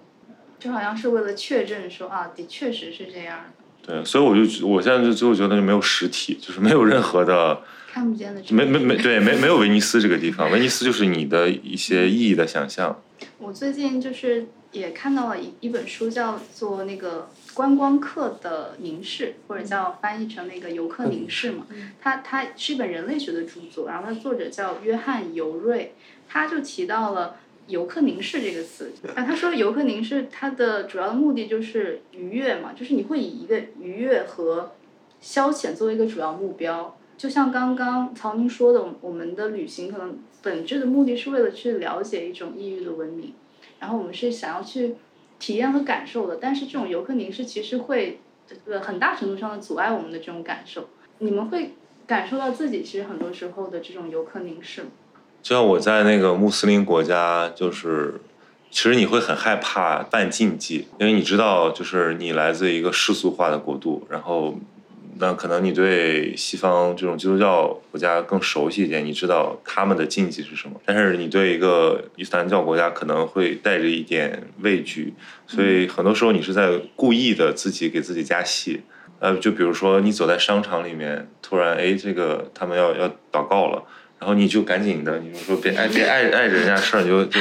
就好像是为了确证说啊，的确实是这样的。对，所以我就我现在就最后觉得就没有实体，就是没有任何的。看不见的，没没没对，没没有威尼斯这个地方，威尼斯就是你的一些意义的想象。我最近就是也看到了一一本书，叫做那个观光客的凝视，或者叫翻译成那个游客凝视嘛。它它是一本人类学的著作，然后它作者叫约翰尤瑞，他就提到了游客凝视这个词。啊，他说游客凝视它的主要的目的就是愉悦嘛，就是你会以一个愉悦和消遣作为一个主要目标。就像刚刚曹宁说的，我们的旅行可能本质的目的是为了去了解一种异域的文明，然后我们是想要去体验和感受的。但是这种游客凝视其实会呃很大程度上的阻碍我们的这种感受。你们会感受到自己其实很多时候的这种游客凝视吗？就像我在那个穆斯林国家，就是其实你会很害怕犯禁忌，因为你知道，就是你来自一个世俗化的国度，然后。那可能你对西方这种基督教国家更熟悉一点，你知道他们的禁忌是什么。但是你对一个伊斯兰教国家可能会带着一点畏惧，所以很多时候你是在故意的自己给自己加戏。呃，就比如说你走在商场里面，突然哎，这个他们要要祷告了。然后你就赶紧的，你就说别爱别爱爱着人家事儿，你就就，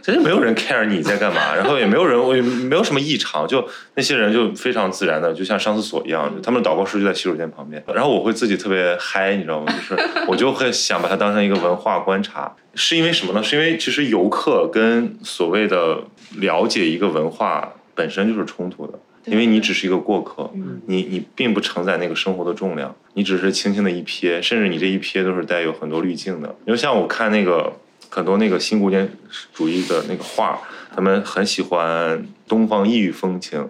其实没有人 care 你在干嘛，然后也没有人，我也没有什么异常，就那些人就非常自然的，就像上厕所一样，他们祷告室就在洗手间旁边，然后我会自己特别嗨，你知道吗？就是我就会想把它当成一个文化观察，是因为什么呢？是因为其实游客跟所谓的了解一个文化本身就是冲突的。因为你只是一个过客，你你并不承载那个生活的重量，你只是轻轻的一瞥，甚至你这一瞥都是带有很多滤镜的。因为像我看那个很多那个新古典主义的那个画，他们很喜欢东方异域风情，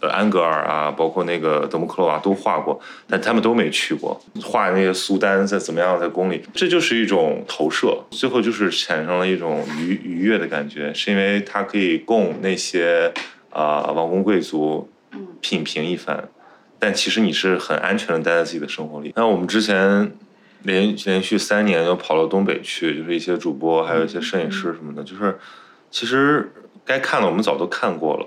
呃，安格尔啊，包括那个德穆克罗瓦都画过，但他们都没去过，画那些苏丹在怎么样在宫里，这就是一种投射，最后就是产生了一种愉愉悦的感觉，是因为它可以供那些。啊，王公贵族品评一番，但其实你是很安全的待在自己的生活里。那我们之前连连续三年又跑到东北去，就是一些主播，还有一些摄影师什么的，就是其实该看的我们早都看过了。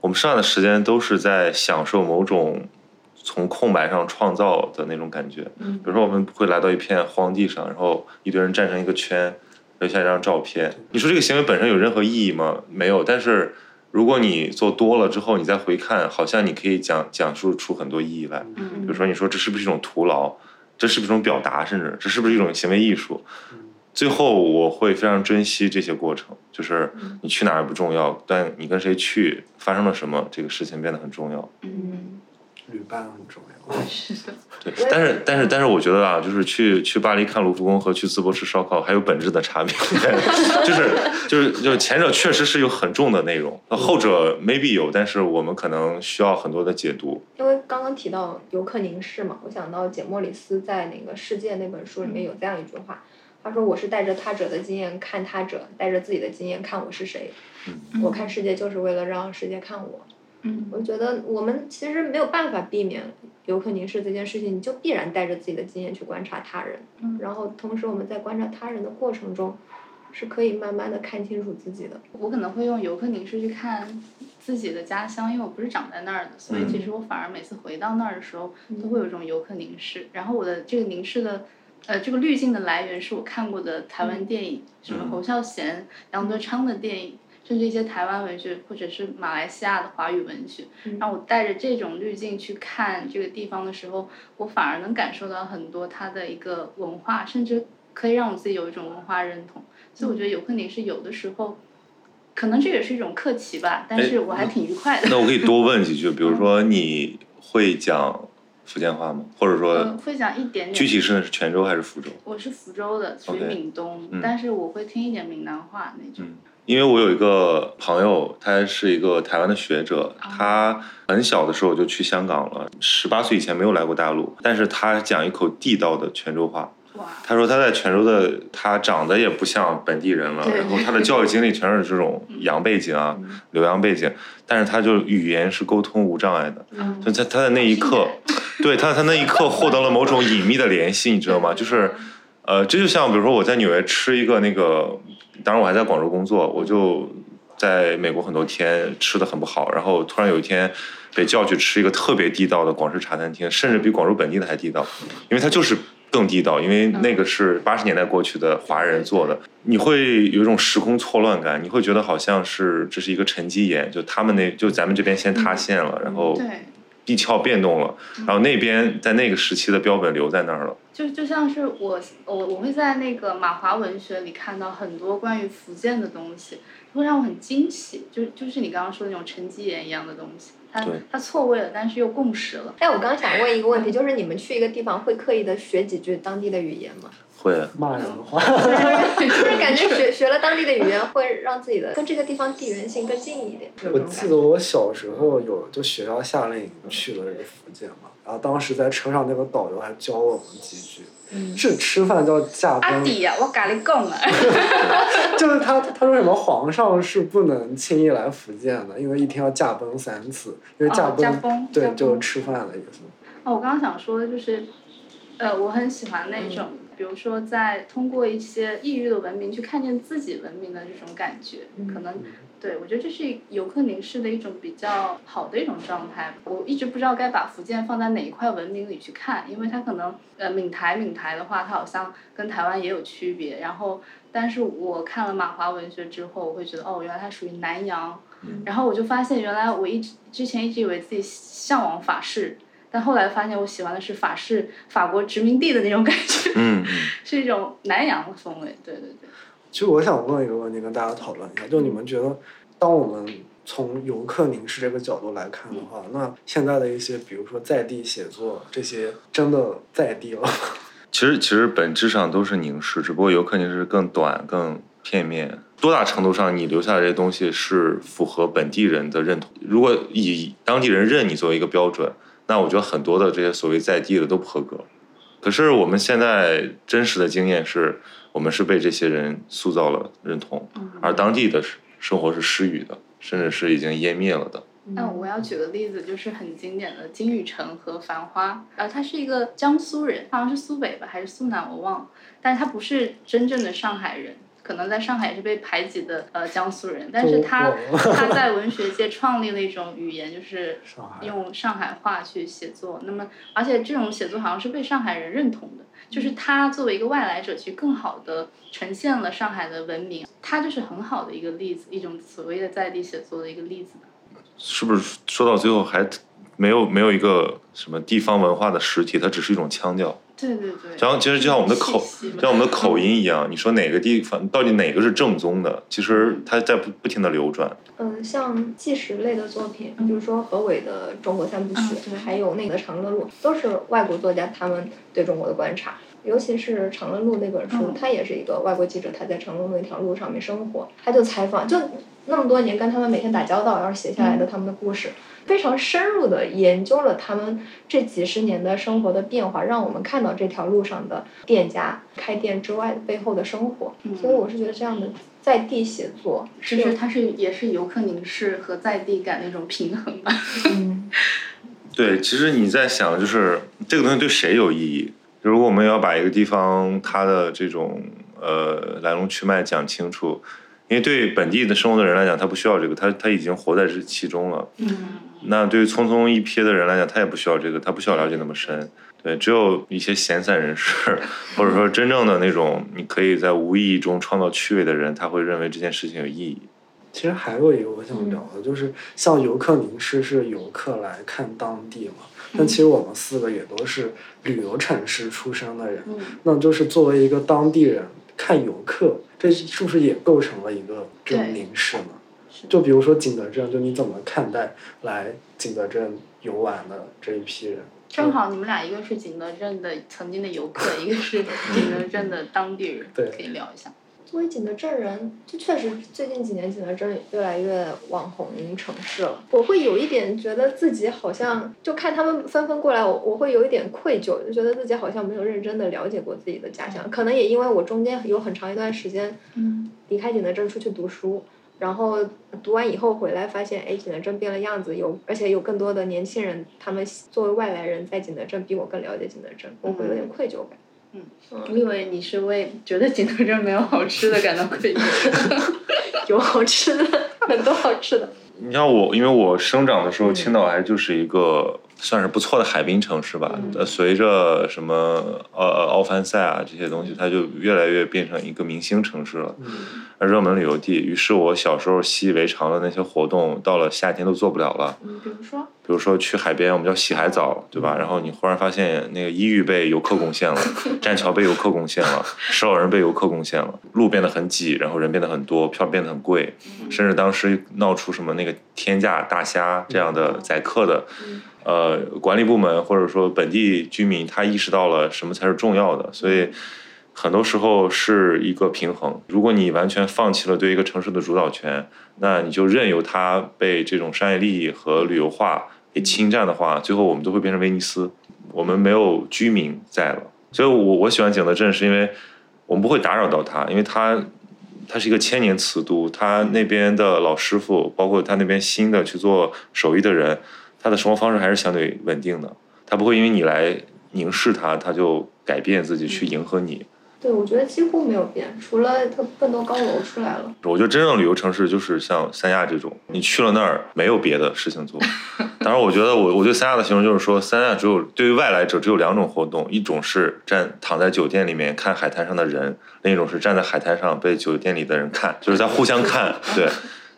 我们剩下的时间都是在享受某种从空白上创造的那种感觉。比如说，我们会来到一片荒地上，然后一堆人站成一个圈，留下一张照片。你说这个行为本身有任何意义吗？没有，但是。如果你做多了之后，你再回看，好像你可以讲讲述出很多意义来。比嗯如说，你说这是不是一种徒劳？这是不是一种表达？甚至这是不是一种行为艺术？最后我会非常珍惜这些过程，就是你去哪儿不重要，但你跟谁去，发生了什么，这个事情变得很重要。嗯，旅伴很重要。是的，对，但是但是但是我觉得啊，就是去去巴黎看卢浮宫和去淄博吃烧烤还有本质的差别，就是就是就是前者确实是有很重的内容，后者 maybe 有，但是我们可能需要很多的解读。因为刚刚提到游客凝视嘛，我想到简·莫里斯在那个《世界》那本书里面有这样一句话，他说：“我是带着他者的经验看他者，带着自己的经验看我是谁。我看世界就是为了让世界看我。”嗯我觉得我们其实没有办法避免游客凝视这件事情，你就必然带着自己的经验去观察他人，嗯然后同时我们在观察他人的过程中，是可以慢慢的看清楚自己的。我可能会用游客凝视去看自己的家乡，因为我不是长在那儿的，所以嗯其实我反而每次回到那儿的时候，都会有一种游客凝视。然后我的这个凝视的，呃，这个滤镜的来源是我看过的台湾电影，什么侯孝贤、杨德昌的电影。甚至一些台湾文学，或者是马来西亚的华语文学，让我带着这种滤镜去看这个地方的时候，我反而能感受到很多它的一个文化，甚至可以让我自己有一种文化认同。所以我觉得游客凝视有的时候，可能这也是一种客气吧，但是我还挺愉快的。那我可以多问几句，比如说你会讲福建话吗？或者嗯，说会讲一点点。具体是泉州还是福州？我是福州的，属于闽东嗯但是我会听一点闽南话那种。嗯因为我有一个朋友，他是一个台湾的学者，他很小的时候就去香港了，十八岁以前没有来过大陆，但是他讲一口地道的泉州话。哇，他说他在泉州的，他长得也不像本地人了，然后他的教育经历全是这种洋背景啊、留洋背景，但是他就语言是沟通无障碍的。嗯就在他的那一刻，对他他那一刻获得了某种隐秘的联系，你知道吗？就是，呃，这就像比如说我在纽约吃一个那个，当然我还在广州工作，我就在美国很多天吃的很不好，然后突然有一天被叫去吃一个特别地道的广式茶餐厅，甚至比广州本地的还地道，因为它就是。更地道，因为那个是八十年代过去的华人做的，你会有一种时空错乱感，你会觉得好像是这是一个沉积岩，就他们那就咱们这边先塌陷了，然后对，地壳变动了，然后那边在那个时期的标本留在那儿了。就就像是我我我会在那个马华文学里看到很多关于福建的东西，会让我很惊喜。就就是你刚刚说的那种沉积岩一样的东西，它它错位了，但是又共识了。哎，我刚想问一个问题，就是你们去一个地方会刻意的学几句当地的语言吗？会，骂人的话，就是感觉学学了当地的语言，会让自己的跟这个地方地缘性更近一点。我记得我小时候有就学校夏令营去了这个福建嘛，然后当时在车上那个导游还教我们几句，嗯是吃饭叫驾崩，阿弟呀、我咖喱贡啊！就是他他说什么皇上是不能轻易来福建的，因为一天要驾崩三次，因为驾崩对就是吃饭的意思。哦，我刚刚想说的就是，呃，我很喜欢那种，比如说在通过一些异域的文明去看见自己文明的这种感觉，可能。对，我觉得这是游客凝视的一种比较好的一种状态。我一直不知道该把福建放在哪一块文明里去看，因为它可能呃闽台闽台的话，它好像跟台湾也有区别。然后，但是我看了马华文学之后，我会觉得哦，原来它属于南洋。然后我就发现，原来我一直之前一直以为自己向往法式，但后来发现我喜欢的是法式法国殖民地的那种感觉，嗯嗯，是一种南洋的风味。对对对。其实我想问一个问题，跟大家讨论一下，就你们觉得，当我们从游客凝视这个角度来看的话，那现在的一些，比如说在地写作这些，真的在地了吗？其实其实本质上都是凝视，只不过游客凝视更短、更片面。多大程度上你留下的这些东西是符合本地人的认同？如果以当地人认你作为一个标准，那我觉得很多的这些所谓在地的都不合格。可是我们现在真实的经验是，我们是被这些人塑造了认同，而当地的生活是失语的，甚至是已经湮灭了的。那我要举个例子，就是很经典的金宇澄和繁花。呃，他是一个江苏人，好像是苏北吧，还是苏南，我忘了。但是他不是真正的上海人，可能在上海也是被排挤的呃江苏人，但是他 他在文学界创立了一种语言，就是用上海话去写作。那么，而且这种写作好像是被上海人认同的，就是他作为一个外来者去更好的呈现了上海的文明，他就是很好的一个例子，一种所谓的在地写作的一个例子。是不是说到最后还没有没有一个什么地方文化的实体，它只是一种腔调？对对对，然后其实就像我们的口，像我们的口音一样，你说哪个地方到底哪个是正宗的？其实它在不不停的流转。嗯，像纪实类的作品，比如说何伟的《中国三部曲》，还有那个《长乐路》，都是外国作家他们对中国的观察。尤其是《长乐路》那本书，他也是一个外国记者，他在长乐路那条路上面生活，他就采访，就那么多年跟他们每天打交道，然后写下来的他们的故事。非常深入的研究了他们这几十年的生活的变化，让我们看到这条路上的店家开店之外背后的生活。所以我是觉得这样的在地写作，其实它是也是游客凝视和在地感的一种平衡吧。嗯，对，其实你在想，就是这个东西对谁有意义？如果我们要把一个地方它的这种呃来龙去脉讲清楚，因为对本地的生活的人来讲，他不需要这个，他他已经活在这其中了。嗯。那对于匆匆一瞥的人来讲，他也不需要这个，他不需要了解那么深。对，只有一些闲散人士，或者说真正的那种你可以在无意义中创造趣味的人，他会认为这件事情有意义。其实还有一个我想聊的，就是像游客凝视是游客来看当地嘛，但其实我们四个也都是旅游城市出生的人，那就是作为一个当地人看游客，这是不是也构成了一个这种凝视呢？就比如说景德镇，就你怎么看待来景德镇游玩的这一批人？正好你们俩一个是景德镇的曾经的游客，一个是景德镇的当地人，可以聊一下。作为景德镇人，就确实最近几年景德镇越来越网红城市了。我会有一点觉得自己好像，就看他们纷纷过来，我我会有一点愧疚，就觉得自己好像没有认真的了解过自己的家乡。可能也因为我中间有很长一段时间离开景德镇出去读书。然后读完以后回来，发现哎，景德镇变了样子，有而且有更多的年轻人，他们作为外来人在景德镇比我更了解景德镇，我会有点愧疚感。嗯，我以为你是为觉得景德镇没有好吃的感到愧疚，有好吃的，很多好吃的。你像我，因为我生长的时候，青岛还就是一个。算是不错的海滨城市吧。呃，随着什么呃奥凡赛啊这些东西，它就越来越变成一个明星城市了，而热门旅游地。于是我小时候习以为常的那些活动，到了夏天都做不了了。嗯，比如说，比如说去海边，我们叫洗海澡，对吧？然后你忽然发现那个衣浴被游客攻陷了，栈桥被游客攻陷了，石老人被游客攻陷了，路变得很挤，然后人变得很多，票变得很贵，甚至当时闹出什么那个天价大虾这样的宰客的。呃，管理部门或者说本地居民，他意识到了什么才是重要的，所以很多时候是一个平衡。如果你完全放弃了对一个城市的主导权，那你就任由它被这种商业利益和旅游化给侵占的话，最后我们都会变成威尼斯，我们没有居民在了。所以，我我喜欢景德镇，是因为我们不会打扰到它，因为它它是一个千年瓷都，它那边的老师傅，包括他那边新的去做手艺的人。他的生活方式还是相对稳定的，他不会因为你来凝视他，他就改变自己去迎合你。对，我觉得几乎没有变，除了它更多高楼出来了。我觉得真正旅游城市就是像三亚这种，你去了那儿没有别的事情做。当然，我觉得我我对三亚的形容就是说，三亚只有对于外来者只有两种活动，一种是站躺在酒店里面看海滩上的人，另一种是站在海滩上被酒店里的人看，就是在互相看，对。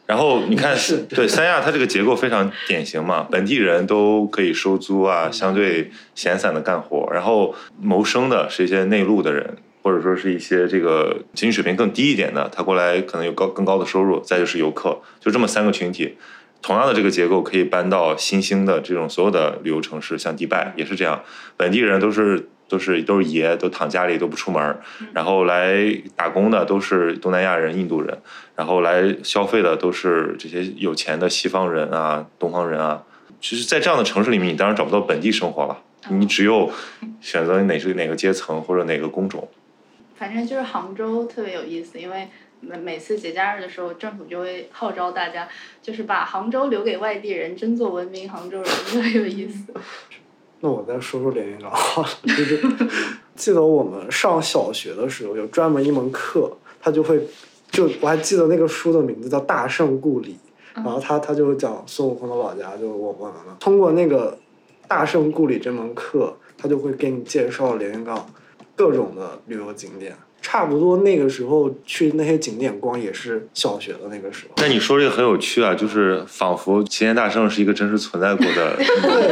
然后你看，是对三亚，它这个结构非常典型嘛，本地人都可以收租啊，相对闲散的干活，然后谋生的是一些内陆的人，或者说是一些这个经济水平更低一点的，他过来可能有高更高的收入，再就是游客，就这么三个群体。同样的这个结构可以搬到新兴的这种所有的旅游城市，像迪拜也是这样，本地人都是。都是都是爷，都躺家里都不出门然后来打工的都是东南亚人、印度人，然后来消费的都是这些有钱的西方人啊、东方人啊。其实，在这样的城市里面，你当然找不到本地生活了，你只有选择哪是哪个阶层或者哪个工种。反正就是杭州特别有意思，因为每每次节假日的时候，政府就会号召大家，就是把杭州留给外地人，争做文明杭州人，特别有意思。那我再说说连云港，就是记得我们上小学的时候有专门一门课，他就会，就我还记得那个书的名字叫《大圣故里》，然后他他就讲孙悟空的老家，就是我我们通过那个《大圣故里》这门课，他就会给你介绍连云港各种的旅游景点。差不多那个时候去那些景点逛也是小学的那个时候。那你说这个很有趣啊，就是仿佛齐天大圣是一个真实存在过的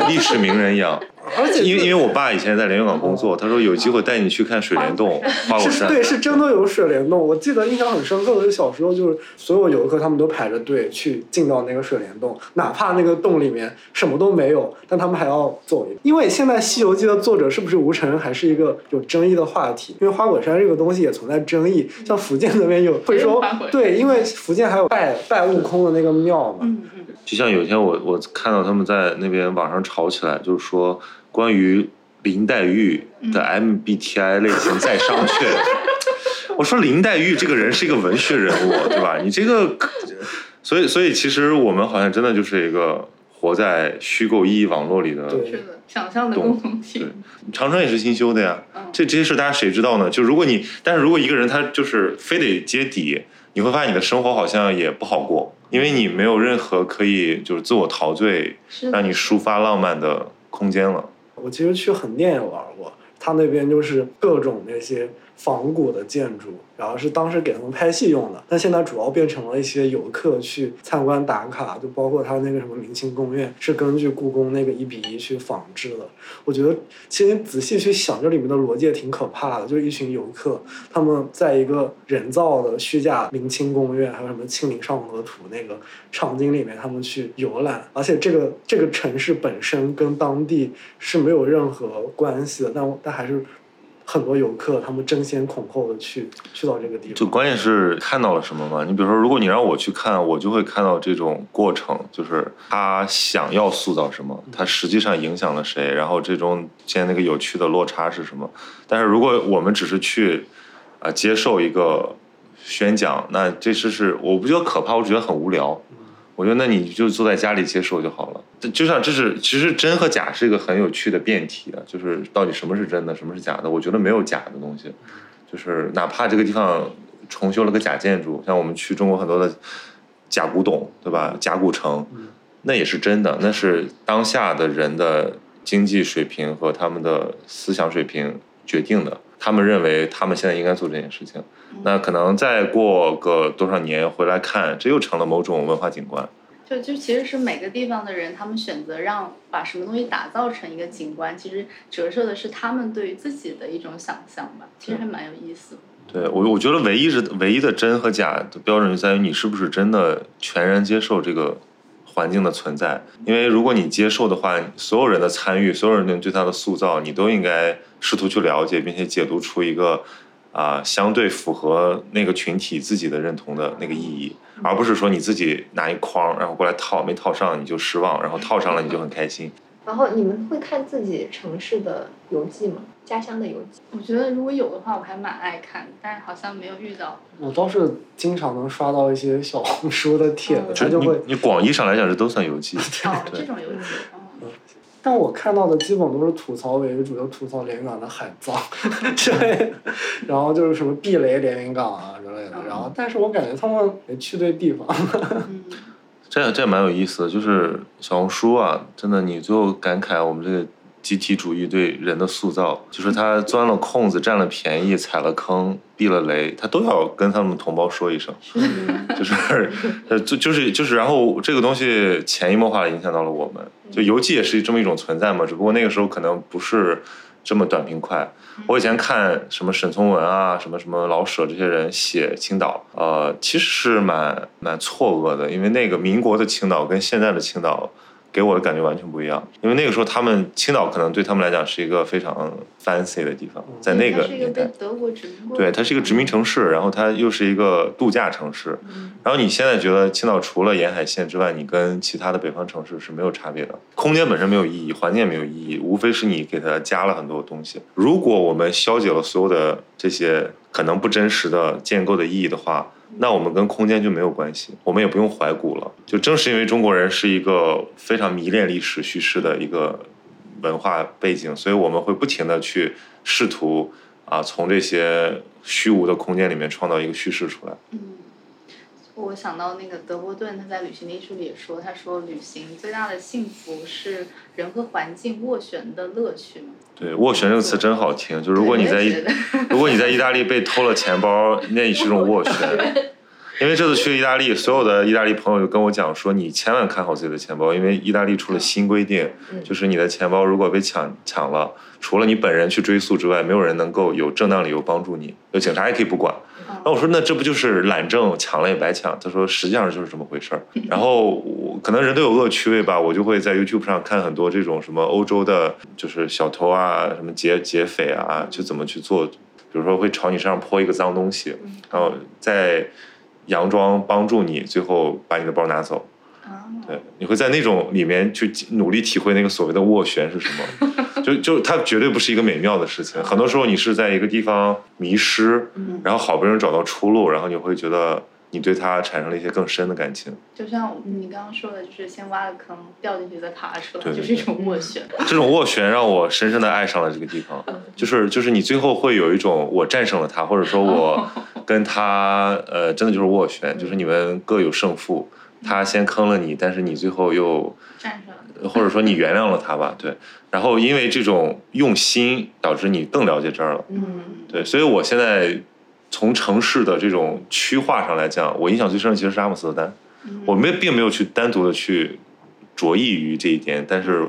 历史名人一样。而且因为因为我爸以前在连云港工作，他说有机会带你去看水帘洞、花果山。对，是真的有水帘洞。我记得印象很深刻的是小时候，就是所有游客他们都排着队去进到那个水帘洞，哪怕那个洞里面什么都没有，但他们还要走一。因为现在《西游记》的作者是不是吴承恩，还是一个有争议的话题。因为花果山这个东西也存在争议，像福建那边有会说对，因为福建还有拜拜悟空的那个庙嘛。嗯嗯。就像有一天我我看到他们在那边网上吵起来，就是说。关于林黛玉的 MBTI 类型在商榷。我说林黛玉这个人是一个文学人物，对吧？你这个，所以所以其实我们好像真的就是一个活在虚构意义网络里的，是的，想象的共同体。长城也是新修的呀，这这些事大家谁知道呢？就如果你，但是如果一个人他就是非得揭底，你会发现你的生活好像也不好过，因为你没有任何可以就是自我陶醉，让你抒发浪漫的空间了。我其实去横店也玩过，他那边就是各种那些。仿古的建筑，然后是当时给他们拍戏用的，但现在主要变成了一些游客去参观打卡，就包括他那个什么明清宫苑，是根据故宫那个一比一去仿制的。我觉得其实你仔细去想，这里面的逻辑也挺可怕的，就是一群游客，他们在一个人造的虚假明清宫苑，还有什么《清明上河图》那个场景里面，他们去游览，而且这个这个城市本身跟当地是没有任何关系的，但但还是。很多游客，他们争先恐后的去去到这个地方。就关键是看到了什么嘛？你比如说，如果你让我去看，我就会看到这种过程，就是他想要塑造什么，他实际上影响了谁，然后这种间那个有趣的落差是什么。但是如果我们只是去啊接受一个宣讲，那这是是我不觉得可怕，我觉得很无聊。我觉得那你就坐在家里接受就好了。就像这是其实真和假是一个很有趣的辩题啊，就是到底什么是真的，什么是假的？我觉得没有假的东西，就是哪怕这个地方重修了个假建筑，像我们去中国很多的假古董，对吧？假古城，那也是真的，那是当下的人的经济水平和他们的思想水平决定的。他们认为他们现在应该做这件事情，那可能再过个多少年回来看，这又成了某种文化景观。就就其实是每个地方的人，他们选择让把什么东西打造成一个景观，其实折射的是他们对于自己的一种想象吧。其实还蛮有意思。对我，我觉得唯一是唯一的真和假的标准就在于你是不是真的全然接受这个环境的存在。因为如果你接受的话，所有人的参与，所有人对它的塑造，你都应该试图去了解，并且解读出一个。啊，相对符合那个群体自己的认同的那个意义，而不是说你自己拿一筐然后过来套，没套上你就失望，然后套上了你就很开心。然后你们会看自己城市的游记吗？家乡的游记？我觉得如果有的话，我还蛮爱看，但是好像没有遇到。我倒是经常能刷到一些小红书的帖子，他就会。你广义上来讲，这都算游记。哦，这种游记。但我看到的基本都是吐槽为主，就吐槽连云港的海脏 之类的，然后就是什么避雷连云港啊之类的。然后，但是我感觉他们没去对地方。这这蛮有意思的，就是小红书啊，真的，你最后感慨我们这个。集体主义对人的塑造，就是他钻了空子、占了便宜、踩了坑、避了雷，他都要跟他们同胞说一声，就是，呃，就就是就是，然后这个东西潜移默化的影响到了我们。就游记也是这么一种存在嘛，只不过那个时候可能不是这么短平快。我以前看什么沈从文啊，什么什么老舍这些人写青岛，呃，其实是蛮蛮错愕的，因为那个民国的青岛跟现在的青岛。给我的感觉完全不一样，因为那个时候他们青岛可能对他们来讲是一个非常 fancy 的地方，在那个年代，德国殖民对，它是一个殖民城市，然后它又是一个度假城市，然后你现在觉得青岛除了沿海线之外，你跟其他的北方城市是没有差别的，空间本身没有意义，环境也没有意义，无非是你给它加了很多东西。如果我们消解了所有的这些可能不真实的建构的意义的话。那我们跟空间就没有关系，我们也不用怀古了。就正是因为中国人是一个非常迷恋历史叙事的一个文化背景，所以我们会不停的去试图啊，从这些虚无的空间里面创造一个叙事出来。我想到那个德波顿，他在《旅行的艺术》里也说，他说旅行最大的幸福是人和环境斡旋的乐趣嘛。对，斡旋这个词真好听。就如果你在意，如果你在意大利被偷了钱包，那也是一种斡旋。因为这次去意大利，所有的意大利朋友就跟我讲说，你千万看好自己的钱包，因为意大利出了新规定，就是你的钱包如果被抢抢了，除了你本人去追溯之外，没有人能够有正当理由帮助你，有警察也可以不管。那我说，那这不就是懒政，抢了也白抢？他说，实际上就是这么回事儿。然后我可能人都有恶趣味吧，我就会在 YouTube 上看很多这种什么欧洲的，就是小偷啊，什么劫劫匪啊，就怎么去做，比如说会朝你身上泼一个脏东西，然后在。佯装帮助你，最后把你的包拿走。对，你会在那种里面去努力体会那个所谓的斡旋是什么？就就它绝对不是一个美妙的事情。很多时候你是在一个地方迷失，然后好不容易找到出路，然后你会觉得你对它产生了一些更深的感情。就像你刚刚说的，就是先挖个坑，掉进去再爬出来，就是一种斡旋。这种斡旋让我深深的爱上了这个地方。就是就是你最后会有一种我战胜了他，或者说我。跟他呃，真的就是斡旋，就是你们各有胜负。他先坑了你，但是你最后又战胜，或者说你原谅了他吧，对。然后因为这种用心，导致你更了解这儿了。嗯，对。所以我现在从城市的这种区划上来讲，我印象最深的其实是阿姆斯特丹。我没并没有去单独的去着意于这一点，但是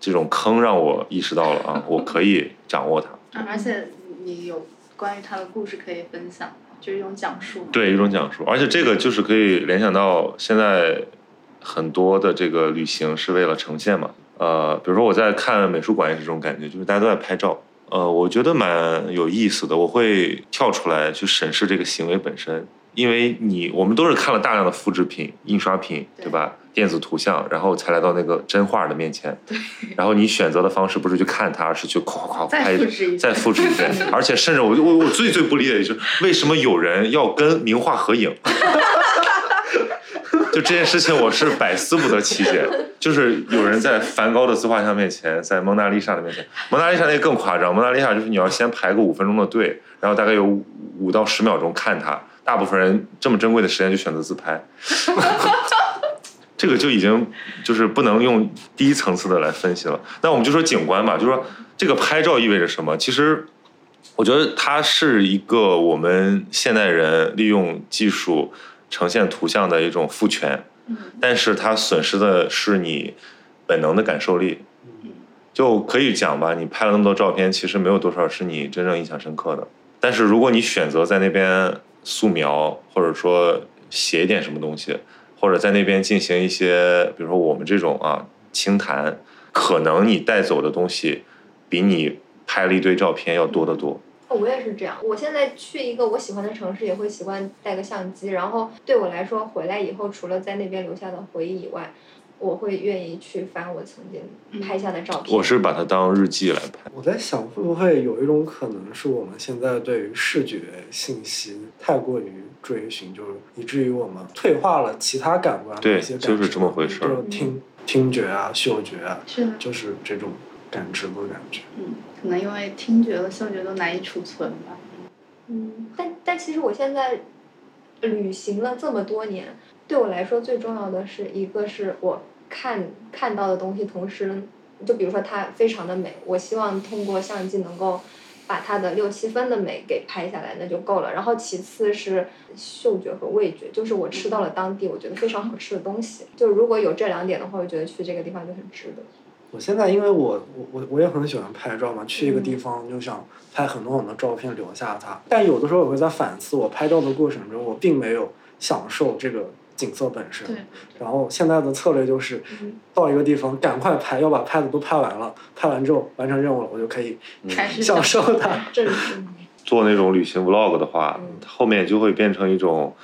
这种坑让我意识到了啊，我可以掌握它。而且你有关于他的故事可以分享。就是一种讲述，对一种讲述，而且这个就是可以联想到现在很多的这个旅行是为了呈现嘛，呃，比如说我在看美术馆也是这种感觉，就是大家都在拍照，呃，我觉得蛮有意思的，我会跳出来去审视这个行为本身。因为你我们都是看了大量的复制品、印刷品，对吧？电子图像，然后才来到那个真画的面前。对。然后你选择的方式不是去看它，而是去夸夸夸拍，再复制一遍。而且甚至我我我最最不理解的就是为什么有人要跟名画合影？就这件事情，我是百思不得其解。就是有人在梵高的自画像面前，在蒙娜丽莎的面前，蒙娜丽莎那个更夸张。蒙娜丽莎就是你要先排个五分钟的队，然后大概有五到十秒钟看它。大部分人这么珍贵的时间就选择自拍，这个就已经就是不能用第一层次的来分析了。那我们就说景观吧，就说这个拍照意味着什么？其实我觉得它是一个我们现代人利用技术呈现图像的一种赋权，但是它损失的是你本能的感受力。就可以讲吧，你拍了那么多照片，其实没有多少是你真正印象深刻的。但是如果你选择在那边。素描，或者说写一点什么东西，或者在那边进行一些，比如说我们这种啊清谈，可能你带走的东西，比你拍了一堆照片要多得多。我也是这样，我现在去一个我喜欢的城市，也会习惯带个相机，然后对我来说，回来以后除了在那边留下的回忆以外。我会愿意去翻我曾经拍下的照片。我是把它当日记来拍。我在想，会不会有一种可能是我们现在对于视觉信息太过于追寻，就是以至于我们退化了其他感官的一些感就是这么回事就听听觉啊、嗅觉啊，是就是这种感知的感觉。嗯，可能因为听觉和嗅觉都难以储存吧。嗯，但但其实我现在旅行了这么多年。对我来说，最重要的是一个是我看看到的东西，同时，就比如说它非常的美，我希望通过相机能够把它的六七分的美给拍下来，那就够了。然后其次是嗅觉和味觉，就是我吃到了当地我觉得非常好吃的东西。就如果有这两点的话，我觉得去这个地方就很值得。我现在因为我我我我也很喜欢拍照嘛，去一个地方就想拍很多很多照片留下它。但有的时候我会在反思，我拍照的过程中，我并没有享受这个。景色本身，然后现在的策略就是到一个地方赶快拍，要把拍的都拍完了，拍完之后完成任务了，我就可以享受它。做那种旅行 vlog 的话，后面就会变成一种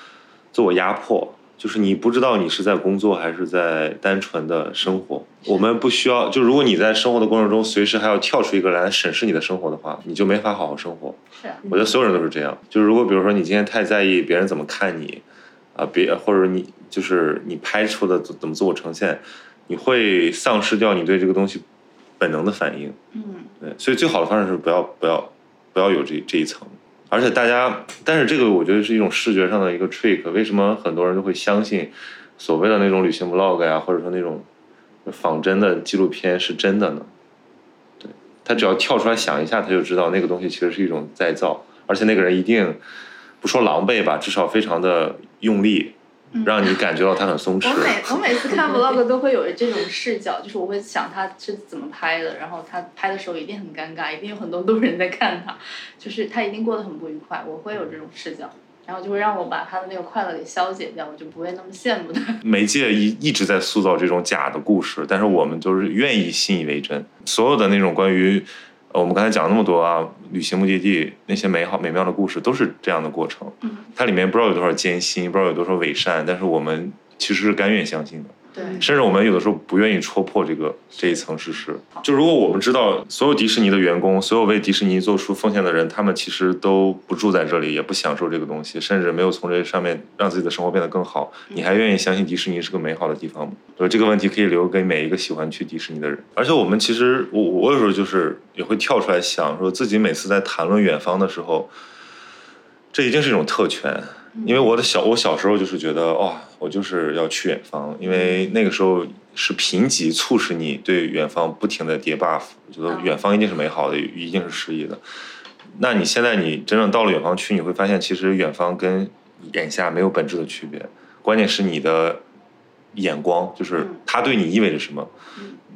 自我压迫，就是你不知道你是在工作还是在单纯的生活。我们不需要，就如果你在生活的过程中随时还要跳出一个来审视你的生活的话，你就没法好好生活。是，我觉得所有人都是这样。就是如果比如说你今天太在意别人怎么看你。啊，别或者你就是你拍出的怎么自我呈现，你会丧失掉你对这个东西本能的反应。嗯对，所以最好的方式是不要不要不要有这这一层。而且大家，但是这个我觉得是一种视觉上的一个 trick。为什么很多人都会相信所谓的那种旅行 vlog 呀，或者说那种仿真的纪录片是真的呢？对他只要跳出来想一下，他就知道那个东西其实是一种再造，而且那个人一定不说狼狈吧，至少非常的用力，让你感觉到他很松弛。我每我每次看 vlog 都会有这种视角，就是我会想他是怎么拍的，然后他拍的时候一定很尴尬，一定有很多路人在看他，就是他一定过得很不愉快，我会有这种视角，然后就会让我把他的那个快乐给消解掉，我就不会那么羡慕他。媒介一一直在塑造这种假的故事，但是我们就是愿意信以为真。所有的那种关于呃我们刚才讲那么多啊，旅行目的地那些美好美妙的故事，都是这样的过程。嗯，它里面不知道有多少艰辛，不知道有多少伪善，但是我们其实是甘愿相信的。对，甚至我们有的时候不愿意戳破这个这一层事实。就如果我们知道所有迪士尼的员工，所有为迪士尼做出奉献的人，他们其实都不住在这里，也不享受这个东西，甚至没有从这上面让自己的生活变得更好，你还愿意相信迪士尼是个美好的地方吗？所以这个问题可以留给每一个喜欢去迪士尼的人。而且我们其实，我我有时候就是也会跳出来想，说自己每次在谈论远方的时候，这一定是一种特权。因为我的小我小时候就是觉得哇、我就是要去远方，因为那个时候是贫瘠促使你对远方不停的叠 buff，我觉得远方一定是美好的，一定是诗意的。那你现在你真正到了远方去，你会发现其实远方跟眼下没有本质的区别，关键是你的眼光，就是它对你意味着什么。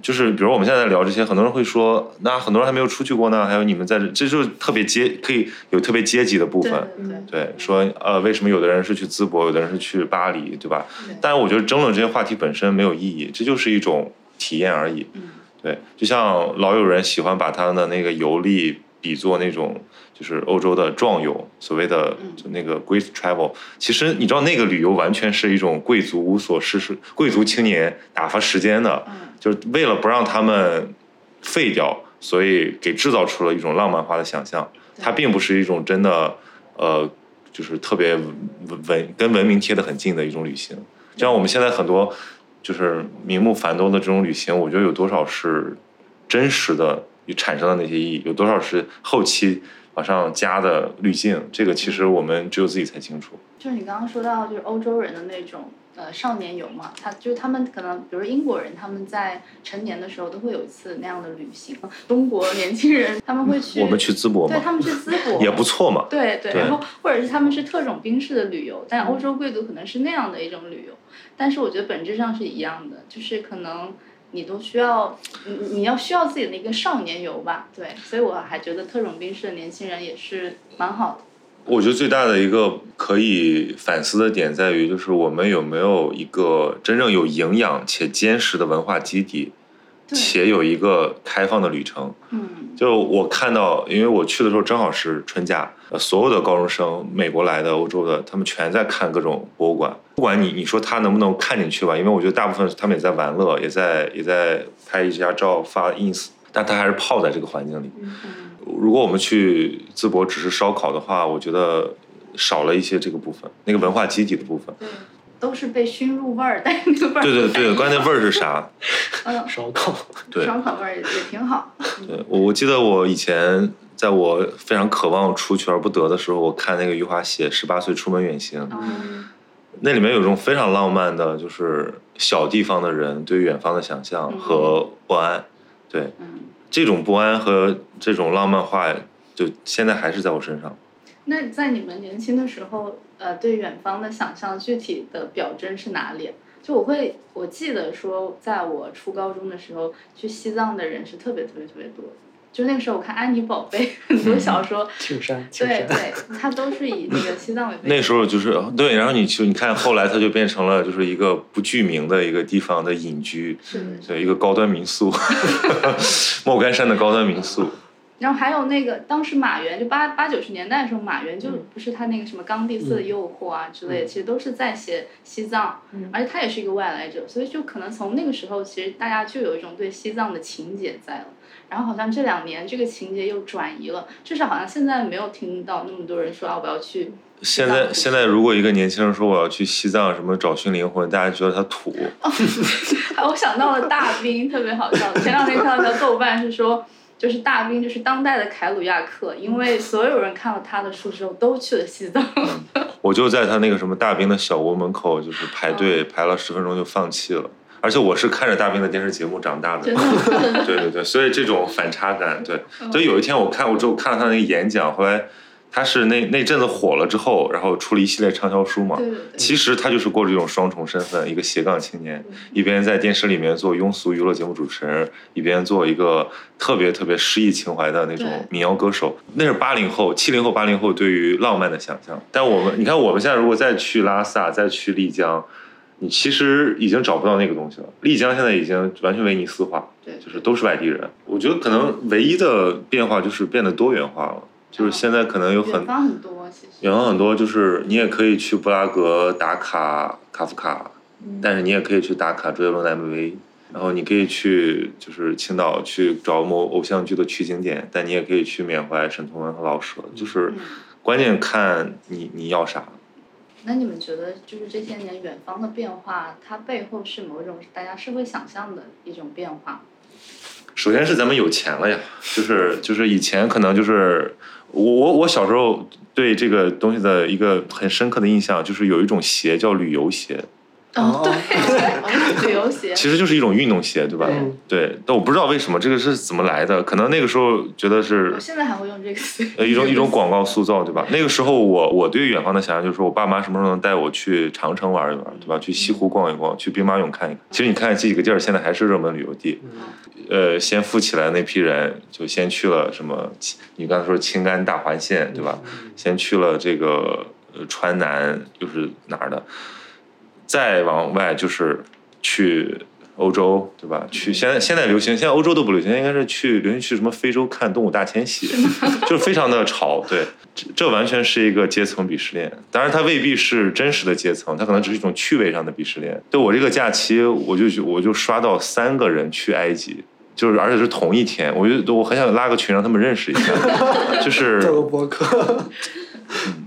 就是比如我们现在聊这些，很多人会说，那很多人还没有出去过呢，还有你们在这，这就是特别阶，可以有特别阶级的部分。对对，对，说呃，为什么有的人是去淄博，有的人是去巴黎，对吧对？但是我觉得争论这些话题本身没有意义，这就是一种体验而已。嗯对，就像老有人喜欢把他的那个游历比作那种就是欧洲的壮游，所谓的嗯就那个 great travel。其实你知道，那个旅游完全是一种贵族无所事事、贵族青年打发时间的，嗯就是为了不让他们废掉，所以给制造出了一种浪漫化的想象。它并不是一种真的，呃，就是特别文文跟文明贴得很近的一种旅行。就像我们现在很多就是名目繁多的这种旅行，我觉得有多少是真实的产生的那些意义，有多少是后期往上加的滤镜，这个其实我们只有自己才清楚。就是你刚刚说到，就是欧洲人的那种呃少年游嘛，他就是他们可能，比如英国人，他们在成年的时候都会有一次那样的旅行。中国年轻人他们会去，我们去淄博嘛，对他们去淄博 也不错嘛。对对，对然后或者是他们是特种兵式的旅游，但欧洲贵族可能是那样的一种旅游，但是我觉得本质上是一样的，就是可能你都需要，你你要需要自己的一个少年游吧，对，所以我还觉得特种兵式的年轻人也是蛮好的。我觉得最大的一个可以反思的点在于，就是我们有没有一个真正有营养且坚实的文化基底，且有一个开放的旅程。嗯就我看到，因为我去的时候正好是春假，呃所有的高中生，美国来的、欧洲的，他们全在看各种博物馆。不管你你说他能不能看进去吧，因为我觉得大部分他们也在玩乐，也在也在拍一下照发 ins，但他还是泡在这个环境里。嗯如果我们去淄博只是烧烤的话，我觉得少了一些这个部分，那个文化基底的部分。对，都是被熏入味儿，但是那个味儿对对对，关键味儿是啥？嗯，烧烤，对烧烤味儿也也挺好。对我我记得我以前在我非常渴望出去而不得的时候，我看那个余华写《十八岁出门远行》，嗯那里面有一种非常浪漫的，就是小地方的人对远方的想象嗯和不安。对嗯，这种不安和这种浪漫化，就现在还是在我身上。那在你们年轻的时候，呃，对远方的想象具体的表征是哪里？就我会，我记得说，在我初高中的时候，去西藏的人是特别特别特别多。就那个时候，我看安妮宝贝很多小说，青山，庆山，对对，它都是以那个西藏为背景。那时候就是对，然后你去你看，后来它就变成了就是一个不具名的一个地方的隐居，是的，对，一个高端民宿，莫干山的高端民宿。然后还有那个当时马原就八八九十年代的时候，马原就不是他那个什么《冈蒂斯的诱惑》啊之类的，其实都是在写西藏，而且他也是一个外来者，所以就可能从那个时候，其实大家就有一种对西藏的情结在了。然后好像这两年这个情节又转移了，至少好像现在没有听到那么多人说啊我要去。现在现在如果一个年轻人说我要去西藏什么找寻灵魂，大家觉得他土。我想到了大兵，特别好笑。前两天看到一条豆瓣是说，就是大兵就是当代的凯鲁亚克，因为所有人看了他的书之后都去了西藏。我就在他那个什么大兵的小屋门口，就是排队排了十分钟就放弃了。而且我是看着大兵的电视节目长大的，对对对，所以这种反差感，对。所以有一天我看我之后看了他那个演讲，后来他是那那阵子火了之后，然后出了一系列畅销书嘛。其实他就是过着一种双重身份，一个斜杠青年，一边在电视里面做庸俗娱乐节目主持人，一边做一个特别特别诗意情怀的那种民谣歌手。那是八零后、七零后、八零后对于浪漫的想象。但我们，你看我们现在如果再去拉萨，再去丽江。你其实已经找不到那个东西了。丽江现在已经完全威尼斯化，对，就是都是外地人。我觉得可能唯一的变化就是变得多元化了，就是现在可能有很远方很多，其实远方很多，就是你也可以去布拉格打卡卡夫卡，但是你也可以去打卡周杰伦的 MV，然后你可以去就是青岛去找某偶像剧的取景点，但你也可以去缅怀沈从文和老舍，就是关键看你你要啥。那你们觉得，就是这些年远方的变化，它背后是某种大家社会想象的一种变化？首先是咱们有钱了呀，就是就是以前可能就是我我我小时候对这个东西的一个很深刻的印象，就是有一种鞋叫旅游鞋。哦，对，旅游鞋其实就是一种运动鞋，对吧？对，但我不知道为什么这个是怎么来的，可能那个时候觉得是。我现在还会用这个鞋。呃，一种 一种广告塑造，对吧？那个时候我我对远方的想象就是说我爸妈什么时候能带我去长城玩一玩，对吧？去西湖逛一逛，去兵马俑看一看。其实你看这几个地儿现在还是热门旅游地。呃，先富起来那批人就先去了什么？你刚才说青甘大环线，对吧？先去了这个川南，又是哪儿的？再往外就是去欧洲，对吧？去现在现在流行，现在欧洲都不流行，应该是去流行去什么非洲看动物大迁徙，就是非常的潮。对，这这完全是一个阶层鄙视链。当然，它未必是真实的阶层，它可能只是一种趣味上的鄙视链。对我这个假期，我就我就刷到三个人去埃及，就是而且是同一天，我就我很想拉个群让他们认识一下，就是 做个博客。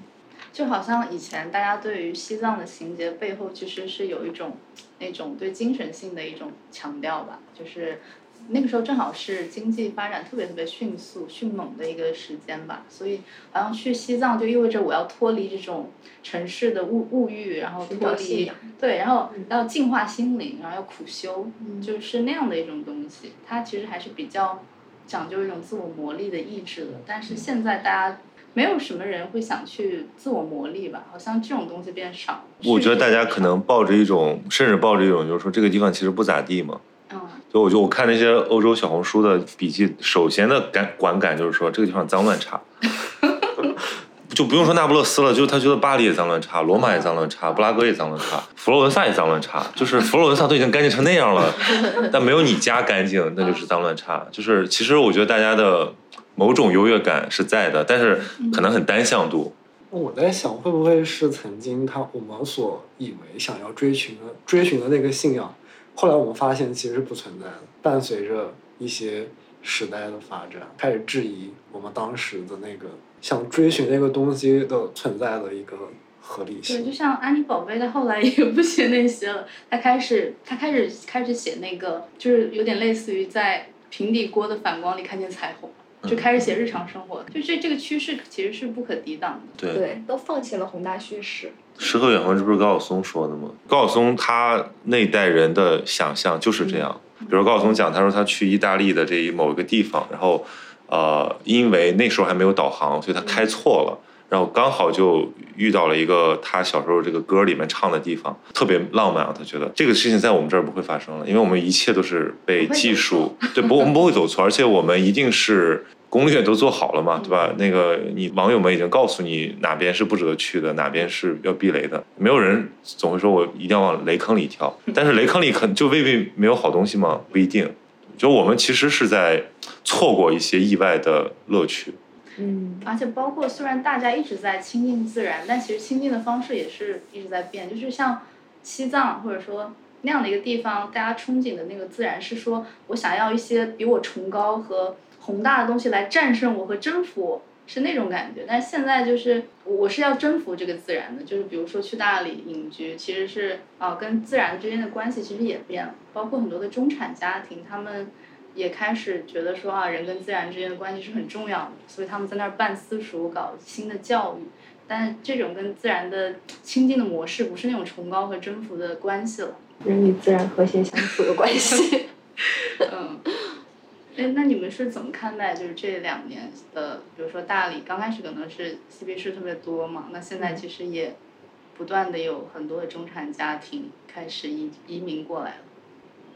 就好像以前大家对于西藏的情节背后，其实是有一种那种对精神性的一种强调吧。就是那个时候正好是经济发展特别特别迅速、迅猛的一个时间吧，所以好像去西藏就意味着我要脱离这种城市的物物欲，然后脱离对，然后要净化心灵，然后要苦修，就是那样的一种东西。它其实还是比较讲究一种自我磨砺的意志的。但是现在大家。没有什么人会想去自我磨砺吧？好像这种东西变少。我觉得大家可能抱着一种，甚至抱着一种，就是说这个地方其实不咋地嘛。嗯。就我就我看那些欧洲小红书的笔记，首先的感观感就是说这个地方脏乱差。就不用说那不勒斯了，就他觉得巴黎也脏乱差，罗马也脏乱差，布拉格也脏乱差，佛罗伦萨也脏乱差。就是佛罗伦萨都已经干净成那样了，但没有你家干净，那就是脏乱差。就是其实我觉得大家的。某种优越感是在的，但是可能很单向度。我在想，会不会是曾经他我们所以为想要追寻的追寻的那个信仰，后来我们发现其实是不存在的。伴随着一些时代的发展，开始质疑我们当时的那个想追寻那个东西的存在的一个合理性。对，就像安妮宝贝，她后来也不写那些了，她开始她开始开始写那个，就是有点类似于在平底锅的反光里看见彩虹。就开始写日常生活，就这这个趋势其实是不可抵挡的。对，都放弃了宏大叙事。诗和远方，这不是高晓松说的吗？高晓松他那代人的想象就是这样。比如高晓松讲，他说他去意大利的这一某一个地方，然后，呃，因为那时候还没有导航，所以他开错了。然后刚好就遇到了一个他小时候这个歌里面唱的地方，特别浪漫啊！他觉得这个事情在我们这儿不会发生了，因为我们一切都是被技术对不，我们不会走错，而且我们一定是攻略都做好了嘛，对吧？那个你网友们已经告诉你哪边是不值得去的，哪边是要避雷的，没有人总会说我一定要往雷坑里跳，但是雷坑里可就未必没有好东西吗？不一定。就我们其实是在错过一些意外的乐趣。嗯而且包括虽然大家一直在亲近自然，但其实亲近的方式也是一直在变。就是像西藏或者说那样的一个地方，大家憧憬的那个自然是说我想要一些比我崇高和宏大的东西来战胜我和征服我，是那种感觉。但现在就是我是要征服这个自然的，就是比如说去大理隐居，其实是啊、跟自然之间的关系其实也变了，包括很多的中产家庭，他们。也开始觉得说啊，人跟自然之间的关系是很重要的，所以他们在那儿办私塾，搞新的教育。但是这种跟自然的亲近的模式，不是那种崇高和征服的关系了。人与自然和谐相处的关系。嗯，哎，那你们是怎么看待就是这两年的，比如说大理刚开始可能是嬉皮士特别多嘛，那现在其实也不断的有很多的中产家庭开始移移民过来了，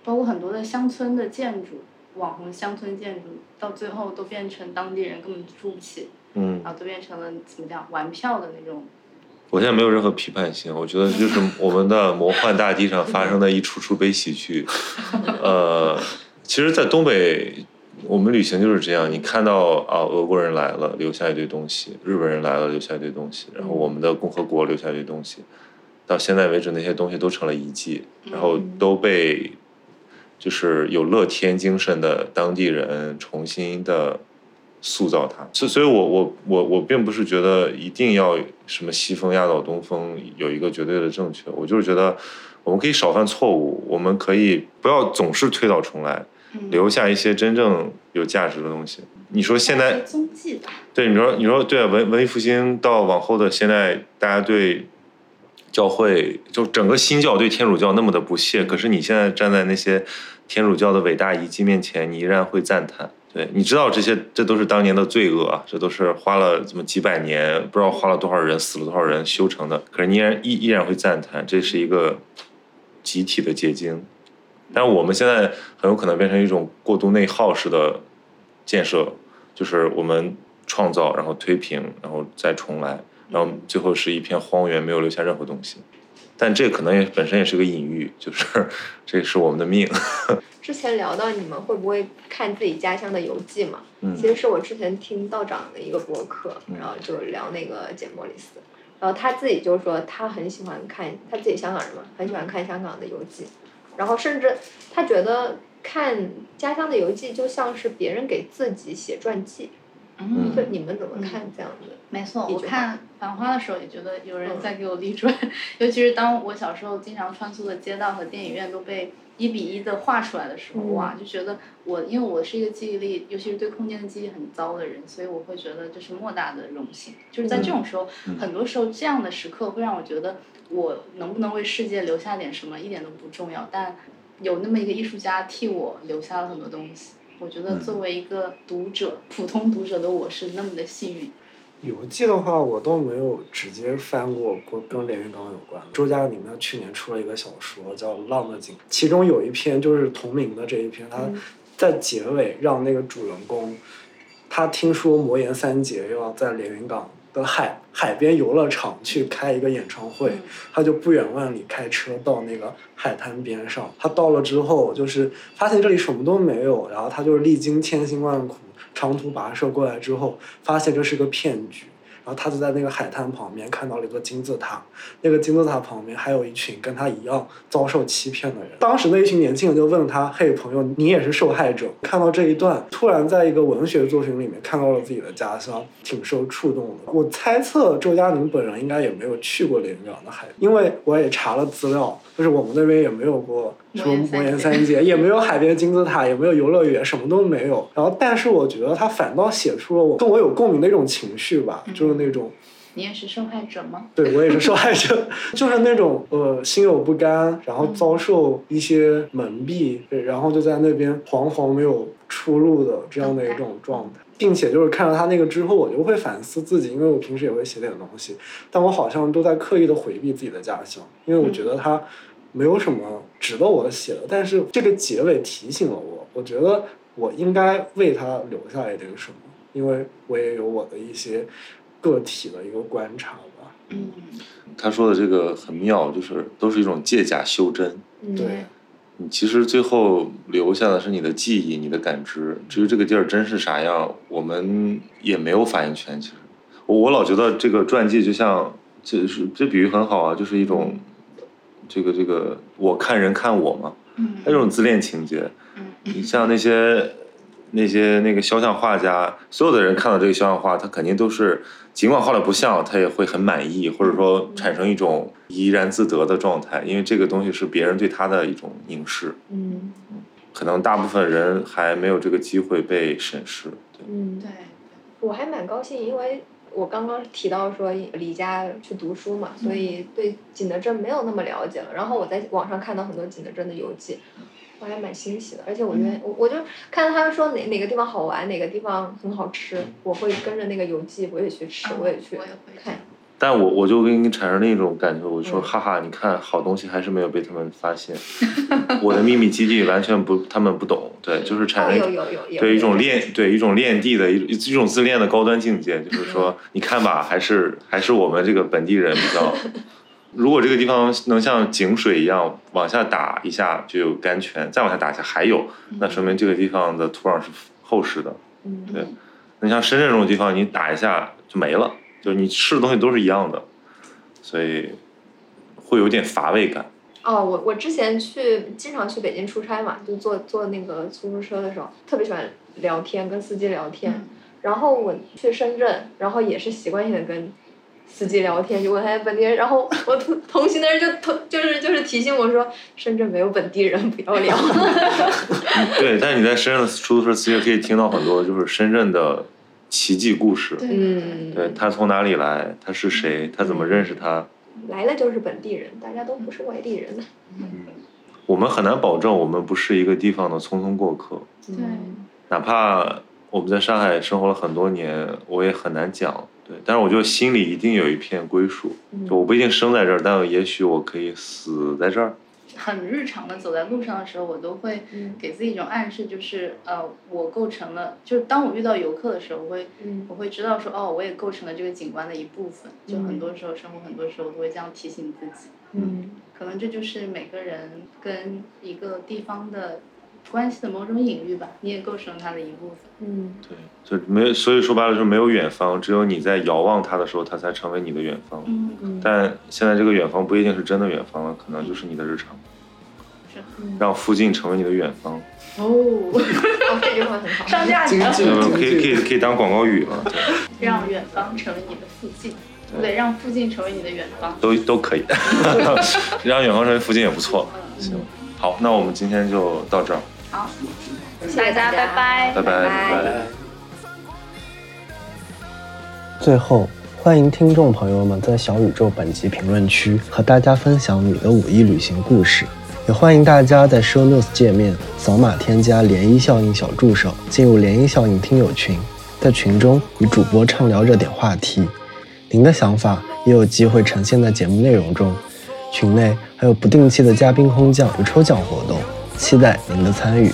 包括很多的乡村的建筑，网红乡村建筑，到最后都变成当地人根本住不起，嗯，然后都变成了怎么讲玩票的那种。我现在没有任何批判性，我觉得就是我们的魔幻大地上发生的一出出悲喜剧。呃，其实，在东北，我们旅行就是这样，你看到啊，俄国人来了，留下一堆东西；日本人来了，留下一堆东西；然后我们的共和国留下一堆东西。到现在为止，那些东西都成了遗迹，然后都被就是有乐天精神的当地人重新的塑造它。所，所以我我我我并不是觉得一定要什么西风压倒东风有一个绝对的正确，我就是觉得我们可以少犯错误，我们可以不要总是推倒重来，嗯留下一些真正有价值的东西。你说现在对，你说你说对啊，文文艺复兴到往后的现在，大家对教会就整个新教对天主教那么的不屑，可是你现在站在那些天主教的伟大遗迹面前，你依然会赞叹。对，你知道这些这都是当年的罪恶啊，这都是花了这么几百年，不知道花了多少人，死了多少人修成的，可是你依然依依然会赞叹，这是一个集体的结晶。但我们现在很有可能变成一种过度内耗式的建设，就是我们创造，然后推平，然后再重来，然后最后是一片荒原，没有留下任何东西。但这可能也本身也是个隐喻，就是这是我们的命。之前聊到你们会不会看自己家乡的游记嘛？嗯其实是我之前听道长的一个博客，嗯然后就聊那个简莫里斯，然后他自己就说他很喜欢看，他自己香港人嘛，很喜欢看香港的游记，然后甚至他觉得看家乡的游记就像是别人给自己写传记，嗯就你们怎么看这样的？没错，我看《繁花》的时候也觉得有人在给我立传，尤其是当我小时候经常穿梭的街道和电影院都被一比一的画出来的时候，嗯哇，就觉得我因为我是一个记忆力，尤其是对空间的记忆很糟的人，所以我会觉得这是莫大的荣幸。就是在这种时候，嗯很多时候这样的时刻会让我觉得我能不能为世界留下点什么一点都不重要，但有那么一个艺术家替我留下了很多东西。我觉得作为一个读者，普通读者的我是那么的幸运。游记的话，我倒没有直接翻过跟跟连云港有关的。周佳宁呢，去年出了一个小说叫《浪的景》，其中有一篇就是同名的这一篇，他嗯在结尾让那个主人公，他听说魔岩三杰要在连云港的海海边游乐场去开一个演唱会，嗯他就不远万里开车到那个海滩边上。他到了之后，就是发现这里什么都没有，然后他就是历经千辛万苦，长途跋涉过来之后，发现这是个骗局。然后他就在那个海滩旁边看到了一座金字塔，那个金字塔旁边还有一群跟他一样遭受欺骗的人。当时那一群年轻人就问他：“嘿，朋友，你也是受害者？”看到这一段，突然在一个文学作品里面看到了自己的家乡，挺受触动的。我猜测周佳宁本人应该也没有去过连云港的海，因为我也查了资料，就是我们那边也没有过什么魔岩三杰，也没有海边金字塔，也没有游乐园，什么都没有。然后，但是我觉得他反倒写出了我跟我有共鸣的一种情绪吧，就是那种。你也是受害者吗？对我也是受害者，就是那种呃心有不甘，然后遭受一些蒙蔽，然后就在那边惶惶没有出路的这样的一种状态，并且就是看到他那个之后，我就会反思自己，因为我平时也会写点东西，但我好像都在刻意的回避自己的家乡，因为我觉得它没有什么值得我写的，但是这个结尾提醒了我，我觉得我应该为他留下一点什么，因为我也有我的一些个体的一个观察吧。嗯，他说的这个很妙，就是都是一种借假修真。嗯对，你其实最后留下的是你的记忆、你的感知。至于这个地儿真是啥样，我们也没有发言权。其实，我我老觉得这个传记就像，就是这比喻很好啊，就是一种这个这个我看人看我嘛，嗯它这种自恋情节。嗯你像那些那些那个肖像画家，所有的人看到这个肖像画，他肯定都是尽管画的不像，他也会很满意，或者说产生一种怡然自得的状态，因为这个东西是别人对他的一种凝视。嗯可能大部分人还没有这个机会被审视。对，嗯，对，我还蛮高兴，因为我刚刚提到说离家去读书嘛，所以对景德镇没有那么了解了。然后我在网上看到很多景德镇的游记，我还蛮欣喜的。而且我觉得，我我就看到他们说哪哪个地方好玩，哪个地方很好吃，我会跟着那个游记，我也去吃，嗯我也去看。但我我就给你产生另一种感觉，我说嗯哈哈，你看好东西还是没有被他们发现，我的秘密基地完全不，他们不懂，对，就是产哦，生有有有有。对一种有练，对一种恋地的一一种自恋的高端境界，就是嗯说，你看吧，还是还是我们这个本地人比较。如果这个地方能像井水一样往下打一下就有甘泉，再往下打一下还有，那说明这个地方的土壤是厚实的。嗯对，那像深圳这种地方，你打一下就没了，就是你吃的东西都是一样的，所以会有点乏味感。哦，我我之前去经常去北京出差嘛，就坐坐那个出租车的时候，特别喜欢聊天，跟司机聊天。嗯然后我去深圳，然后也是习惯性的跟司机聊天，就问他本地人。然后我同同行的人就同就是就是提醒我说，深圳没有本地人，不要聊。对，但是你在深圳的出租车司机可以听到很多就是深圳的奇迹故事。对嗯，对他从哪里来，他是谁，他怎么认识他，来了就是本地人，大家都不是外地人。嗯我们很难保证我们不是一个地方的匆匆过客。对哪怕我们在上海生活了很多年，我也很难讲。对，但是我觉得心里一定有一片归属。嗯就我不一定生在这儿，但也许我可以死在这儿。很日常的走在路上的时候，我都会嗯给自己一种暗示，就是呃，我构成了，就是当我遇到游客的时候，我会嗯我会知道说，哦，我也构成了这个景观的一部分。就嗯很多时候，生活很多时候都会这样提醒自己。嗯可能这就是每个人跟一个地方的关系的某种隐喻吧，你也构成了它的一部分。嗯对，就没有，所以说白了就是没有远方，只有你在遥望它的时候，它才成为你的远方。嗯，嗯，但现在这个远方不一定是真的远方了，可能就是你的日常。是。让附近成为你的远方，哦，哦，这句话很好。上价值了，可以可以可以当广告语了，对 让远方成为你的附近，不对，让附近成为你的远方。都都可以。让远方成为附近也不错。行，好，那我们今天就到这儿，好，谢谢大家，拜拜拜拜拜拜拜。最后，欢迎听众朋友们在小宇宙本集评论区和大家分享你的五一旅行故事，也欢迎大家在 Show Notes 界面扫码添加“涟漪效应小助手”，进入涟漪效应听友群，在群中与主播畅聊热点话题。您的想法也有机会呈现在节目内容中。群内还有不定期的嘉宾空降与抽奖活动，期待您的参与。